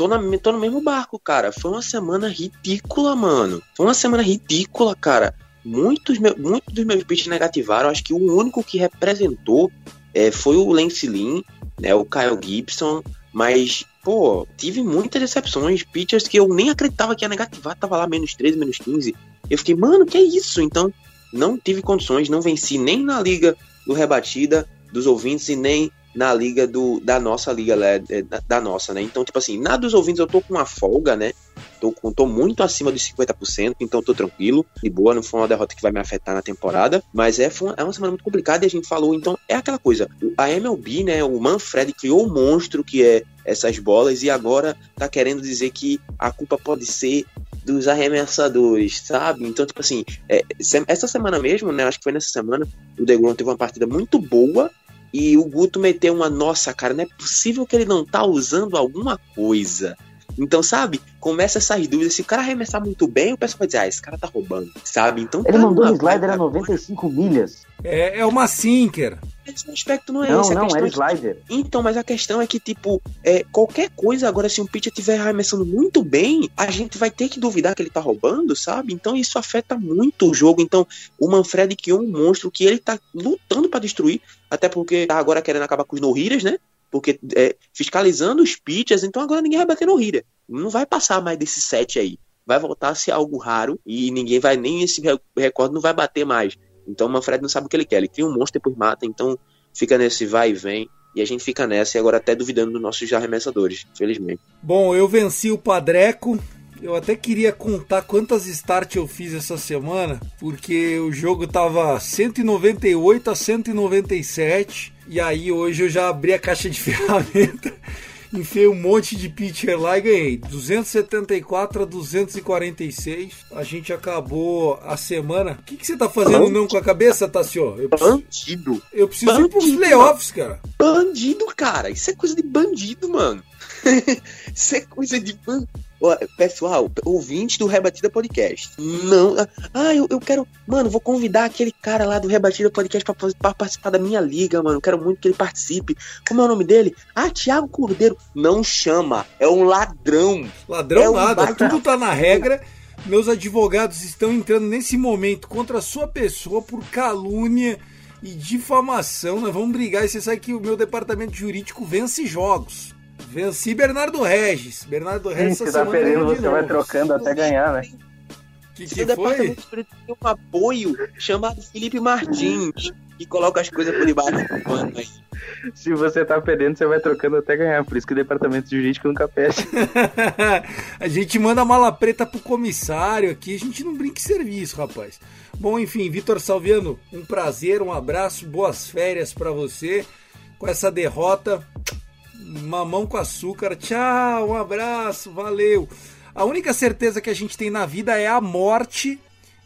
tô, na, tô no mesmo barco, cara. Foi uma semana ridícula, mano. Foi uma semana ridícula, cara. Muitos, muitos dos meus pitches negativaram. Acho que o único que representou é, foi o Lance Lynn, né, o Kyle Gibson. Mas, pô, tive muitas decepções. Pitchers que eu nem acreditava que ia negativar. Tava lá menos 13, menos 15. Eu fiquei, mano, que é isso? Então, não tive condições. Não venci nem na liga do rebatida dos ouvintes e nem na liga do, da nossa liga, né, é, da, nossa, né? Então, tipo assim, nada dos ouvintes eu tô com uma folga, né? Tô, tô muito acima dos 50%, então tô tranquilo, de boa, não foi uma derrota que vai me afetar na temporada, mas é, uma, é uma semana muito complicada e a gente falou, então é aquela coisa, a MLB, né, o Manfred criou o monstro que é essas bolas e agora tá querendo dizer que a culpa pode ser dos arremessadores, sabe? Então, tipo assim, é, essa semana mesmo, né? Acho que foi nessa semana, o DeGrom teve uma partida muito boa e o Guto meteu uma, nossa, cara, não é possível que ele não tá usando alguma coisa. Então, sabe, começa essas dúvidas. Se o cara arremessar muito bem, o pessoal vai dizer, ah, esse cara tá roubando, sabe? Então, ele tá mandou um slider a 95 milhas. É, é uma sinker. Esse aspecto não é não, esse. Não, era é slider. Que... Então, mas a questão é que, tipo, é, qualquer coisa agora, se um pitcher estiver arremessando muito bem, a gente vai ter que duvidar que ele tá roubando, sabe? Então isso afeta muito o jogo. Então, o Manfred que é um monstro que ele tá lutando para destruir, até porque tá agora querendo acabar com os no né? Porque é, fiscalizando os pitchers, então agora ninguém vai bater no Hira. Não vai passar mais desse set aí. Vai voltar a ser algo raro e ninguém vai, nem esse recorde não vai bater mais. Então o Manfred não sabe o que ele quer. Ele cria um monstro e depois mata. Então fica nesse vai e vem. E a gente fica nessa e agora até duvidando dos nossos arremessadores, felizmente. Bom, eu venci o Padreco. Eu até queria contar quantas start eu fiz essa semana, porque o jogo tava 198 a 197. E aí hoje eu já abri a caixa de ferramenta enfiei um monte de pitcher lá e ganhei 274 a 246. A gente acabou a semana. O que, que você tá fazendo Bandido. não com a cabeça, Tassio? Eu preciso, bandido. Eu preciso bandido, ir pros playoffs, cara. Bandido, cara. Isso é coisa de bandido, mano. Isso é coisa de. Pessoal, ouvinte do Rebatida Podcast. Não. Ah, eu, eu quero. Mano, vou convidar aquele cara lá do Rebatida Podcast pra, pra, participar da minha liga, mano. Quero muito que ele participe. Como é o nome dele? Ah, Thiago Cordeiro. Não chama. É um ladrão. Ladrão é nada. Um Tudo tá na regra. Meus advogados estão entrando nesse momento contra a sua pessoa por calúnia e difamação. Nós vamos brigar e você sabe que o meu departamento jurídico vence jogos. Venci Bernardo Regis. Bernardo Regis Sim, essa tá perdendo, você vai trocando até ganhar, né? Que, que Seu foi? tem um apoio chamado Felipe Martins, que coloca as coisas por debaixo do pano aí. Se você tá perdendo, você vai trocando até ganhar. Por isso que o departamento jurídico nunca perde. a gente manda mala preta pro comissário aqui. A gente não brinca em serviço, rapaz. Bom, enfim, Vitor Salviano, um prazer, um abraço, boas férias para você. Com essa derrota, mamão com açúcar. Tchau, um abraço, valeu. A única certeza que a gente tem na vida é a morte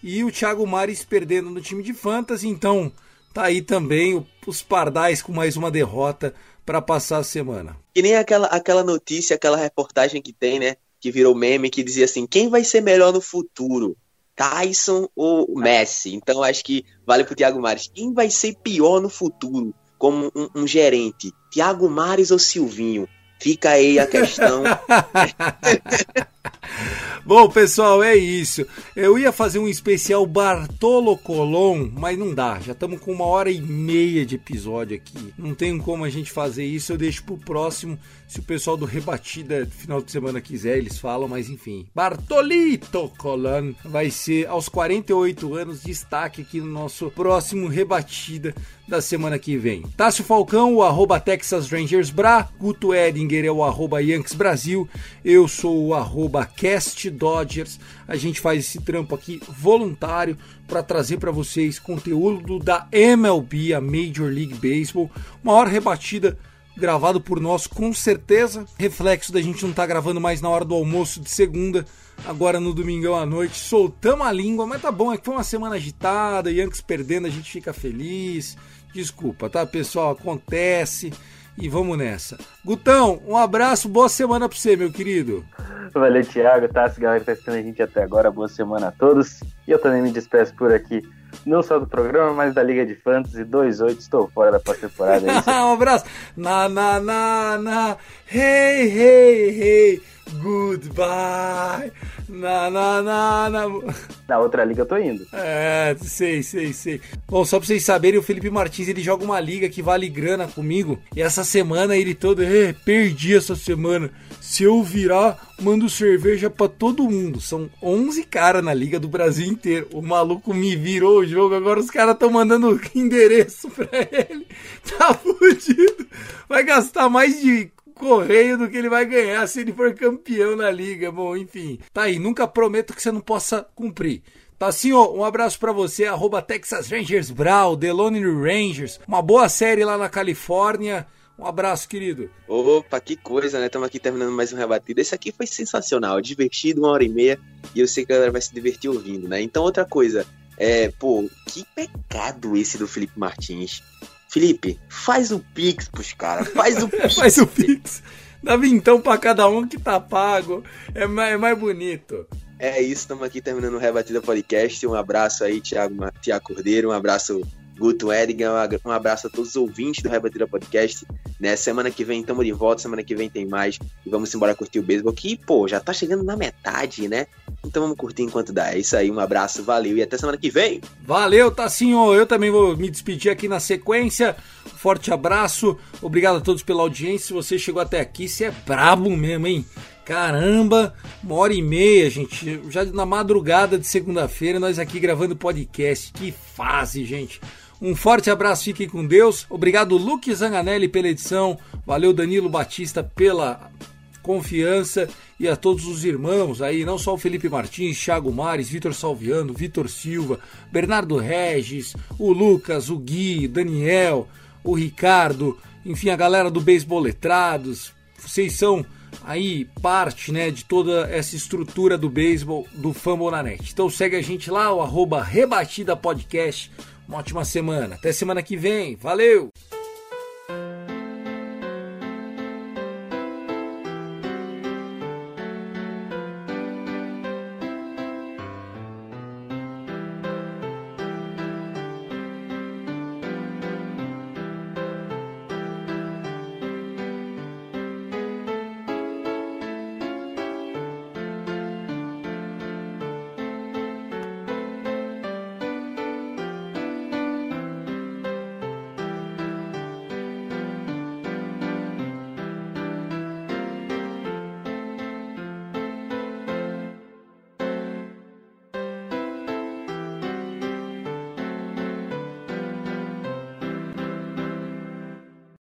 e o Thiago Mares perdendo no time de fantasy. Então, tá aí também os pardais com mais uma derrota para passar a semana. Que nem aquela, aquela notícia, aquela reportagem que tem, né? Que virou meme, que dizia assim: quem vai ser melhor no futuro? Tyson ou Messi? Então acho que vale pro Thiago Mares. Quem vai ser pior no futuro? Como um, um gerente, Tiago Mares ou Silvinho? Fica aí a questão. Bom, pessoal, é isso. Eu ia fazer um especial Bartolo Colon, mas não dá. Já estamos com uma hora e meia de episódio aqui. Não tem como a gente fazer isso. Eu deixo pro próximo. Se o pessoal do Rebatida final de semana quiser, eles falam, mas enfim. Bartolito Colon vai ser aos 48 anos destaque aqui no nosso próximo Rebatida da semana que vem. Tássio Falcão, o arroba Texas Rangers Bra, Guto Edinger é o arroba Yankees Brasil, eu sou o arroba Cast Dodgers. A gente faz esse trampo aqui voluntário para trazer para vocês conteúdo da MLB, a Major League Baseball, maior rebatida gravado por nós com certeza. Reflexo da gente não estar tá gravando mais na hora do almoço de segunda, agora no domingão à noite. Soltamos a língua, mas tá bom, é que foi uma semana agitada, Yankees perdendo, a gente fica feliz. Desculpa, tá, pessoal? Acontece. E vamos nessa. Gutão, um abraço, boa semana pra você, meu querido. Valeu, Thiago, tá? Se galera que tá assistindo a gente até agora, boa semana a todos. E eu também me despeço por aqui não só do programa, mas da Liga de Fantasy 2-8. Estou fora da pós-temporada. É um abraço. Na, na, na, na. Hey, hey, hey. Goodbye. Na, na, na, na. Na outra liga eu tô indo. É, sei, sei, sei. Bom, só pra vocês saberem, o Felipe Martins ele joga uma liga que vale grana comigo. E essa semana ele todo. É, perdi essa semana. Se eu virar, mando cerveja para todo mundo. São 11 caras na liga do Brasil inteiro. O maluco me virou o jogo. Agora os caras estão mandando endereço pra ele. Tá fudido. Vai gastar mais de correio do que ele vai ganhar se ele for campeão na liga. Bom, enfim. Tá aí, nunca prometo que você não possa cumprir. Tá assim, ó, um abraço para você, arroba Texas Rangers Brawl, The Lone Rangers. Uma boa série lá na Califórnia. Um abraço, querido. Opa, que coisa, né? Estamos aqui terminando mais um rebatido. Esse aqui foi sensacional, divertido, uma hora e meia. E eu sei que a galera vai se divertir ouvindo, né? Então, outra coisa. É, pô, que pecado esse do Felipe Martins. Felipe, faz o Pix pros caras, faz o Pix. faz o Pix. Dá vintão pra cada um que tá pago. É mais, é mais bonito. É isso, estamos aqui terminando o Rebatida Podcast. Um abraço aí, Thiago Cordeiro. Um abraço Guto Edigan, um abraço a todos os ouvintes do Rebatida Podcast. Né? Semana que vem estamos de volta, semana que vem tem mais. E vamos embora curtir o beisebol, que, pô, já tá chegando na metade, né? Então vamos curtir enquanto dá. É isso aí, um abraço, valeu e até semana que vem. Valeu, Tassinho. Eu também vou me despedir aqui na sequência. Forte abraço, obrigado a todos pela audiência. Se você chegou até aqui, você é brabo mesmo, hein? Caramba, uma hora e meia, gente. Já na madrugada de segunda-feira, nós aqui gravando podcast. Que fase, gente. Um forte abraço, fiquem com Deus. Obrigado, Luke Zanganelli, pela edição. Valeu, Danilo Batista, pela confiança. E a todos os irmãos aí, não só o Felipe Martins, Thiago Mares, Vitor Salviano, Vitor Silva, Bernardo Regis, o Lucas, o Gui, Daniel, o Ricardo, enfim, a galera do Beisebol Letrados. Vocês são aí parte né, de toda essa estrutura do beisebol do Fambonanet. Então segue a gente lá, o arroba Rebatida Podcast uma ótima semana. Até semana que vem. Valeu!